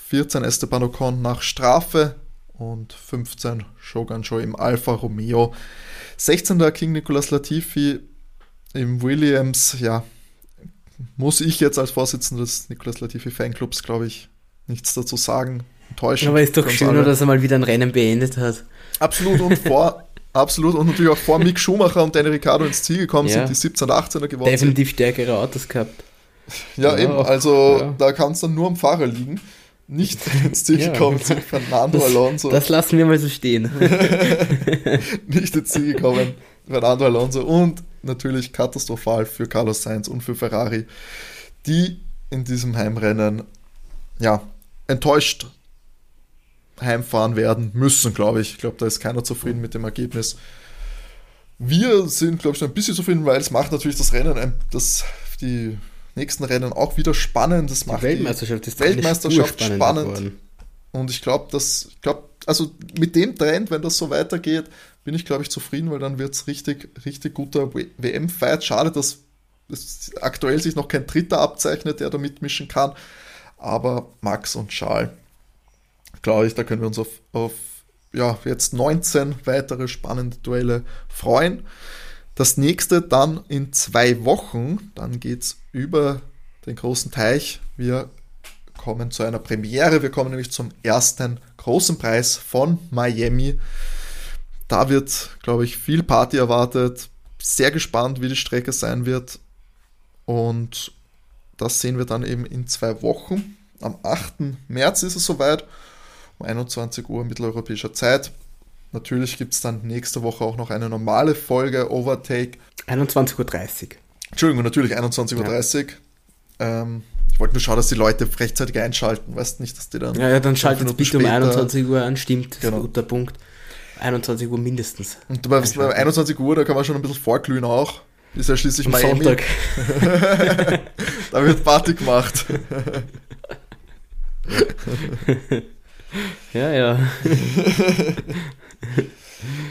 14 Esteban Ocon nach Strafe und 15 Shogun Joe im Alfa Romeo. 16. King Nicolas Latifi im Williams, ja, muss ich jetzt als Vorsitzender des Nicolas Latifi Fanclubs, glaube ich, nichts dazu sagen. Enttäuschend. Aber ist doch schön, alle. dass er mal wieder ein Rennen beendet hat. Absolut und vor, absolut und natürlich auch vor Mick Schumacher und Danny Ricciardo ins Ziel gekommen Ja. sind, die 17 und 18er geworden Definitiv stärkere Autos gehabt. sind. Ja, Ja, eben, also ja. da kann es dann nur am Fahrer liegen. Nicht ins Ziel gekommen sind Fernando Alonso. Das lassen wir mal so stehen. nicht ins Ziel gekommen. Fernando Alonso und natürlich katastrophal für Carlos Sainz und für Ferrari, die in diesem Heimrennen ja enttäuscht heimfahren werden müssen, glaube ich. Ich glaube, da ist keiner zufrieden mit dem Ergebnis. Wir sind, glaube ich, ein bisschen zufrieden, weil es macht natürlich das Rennen, das, die nächsten Rennen auch wieder spannend. Das Die macht Weltmeisterschaft ist Weltmeisterschaft spannend. geworden. und ich glaube, dass, ich glaube, also mit dem Trend, wenn das so weitergeht, bin ich, glaube ich, zufrieden, weil dann wird es richtig, richtig guter WM-Fight. Schade, dass es aktuell sich noch kein Dritter abzeichnet, der da mitmischen kann. Aber Max und Charles, glaube ich, da können wir uns auf, auf ja, jetzt 19 weitere spannende Duelle freuen. Das nächste dann in zwei Wochen. Dann geht es über den großen Teich. Wir kommen zu einer Premiere. Wir kommen nämlich zum ersten großen Preis von Miami. Da wird, glaube ich, viel Party erwartet. Sehr gespannt, wie die Strecke sein wird. Und das sehen wir dann eben in zwei Wochen. Am 8. März ist es soweit, um 21 Uhr mitteleuropäischer Zeit. Natürlich gibt es dann nächste Woche auch noch eine normale Folge Overtake. 21.30 Uhr. Entschuldigung, natürlich 21.30 Uhr. Ähm, ich wollte nur schauen, dass die Leute rechtzeitig einschalten. Weißt nicht, dass die dann. Ja, ja, dann schaltet bitte um später- 21 Uhr an, stimmt, das ist Genau. ein guter Punkt. 21 Uhr mindestens. Und bei, bei 21 Uhr, da kann man schon ein bisschen vorglühen auch. Ist ja schließlich Am Miami. Sonntag. Da wird Party gemacht. Ja, ja.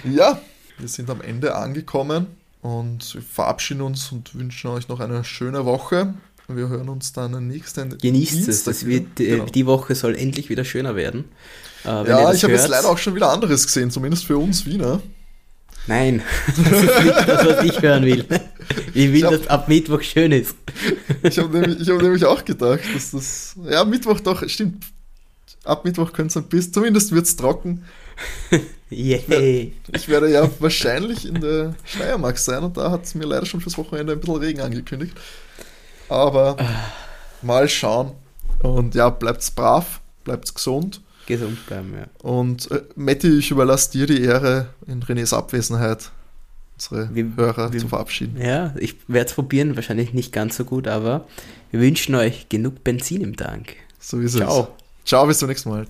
Ja, wir sind am Ende angekommen und wir verabschieden uns und wünschen euch noch eine schöne Woche. Wir hören uns dann nächsten Genießt es. Dienstag Das wieder. wird, äh, Genau. die Woche soll endlich wieder schöner werden. Äh, Ja, ich habe jetzt leider auch schon wieder anderes gesehen, zumindest für uns Wiener. Nein, das ist nicht das, was ich hören will. Ich will, Ich hab- dass ab Mittwoch schön ist. Ich habe nämlich, ich hab nämlich auch gedacht, dass das. Ja, Mittwoch doch, stimmt. Ab Mittwoch könnte es ein bisschen, zumindest wird es trocken. Yay. Ich werde ja wahrscheinlich in der Steiermark sein und da hat es mir leider schon fürs Wochenende ein bisschen Regen angekündigt. Aber mal schauen. Und ja, bleibt's brav, bleibt's gesund. Gesund bleiben, ja. Und äh, Matti, ich überlasse dir die Ehre, in Renés Abwesenheit unsere Wir- Hörer wir- zu verabschieden. Ja, ich werde es probieren, wahrscheinlich nicht ganz so gut, aber wir wünschen euch genug Benzin im Tank. So ist Ciao. es. Ciao, bis zum nächsten Mal.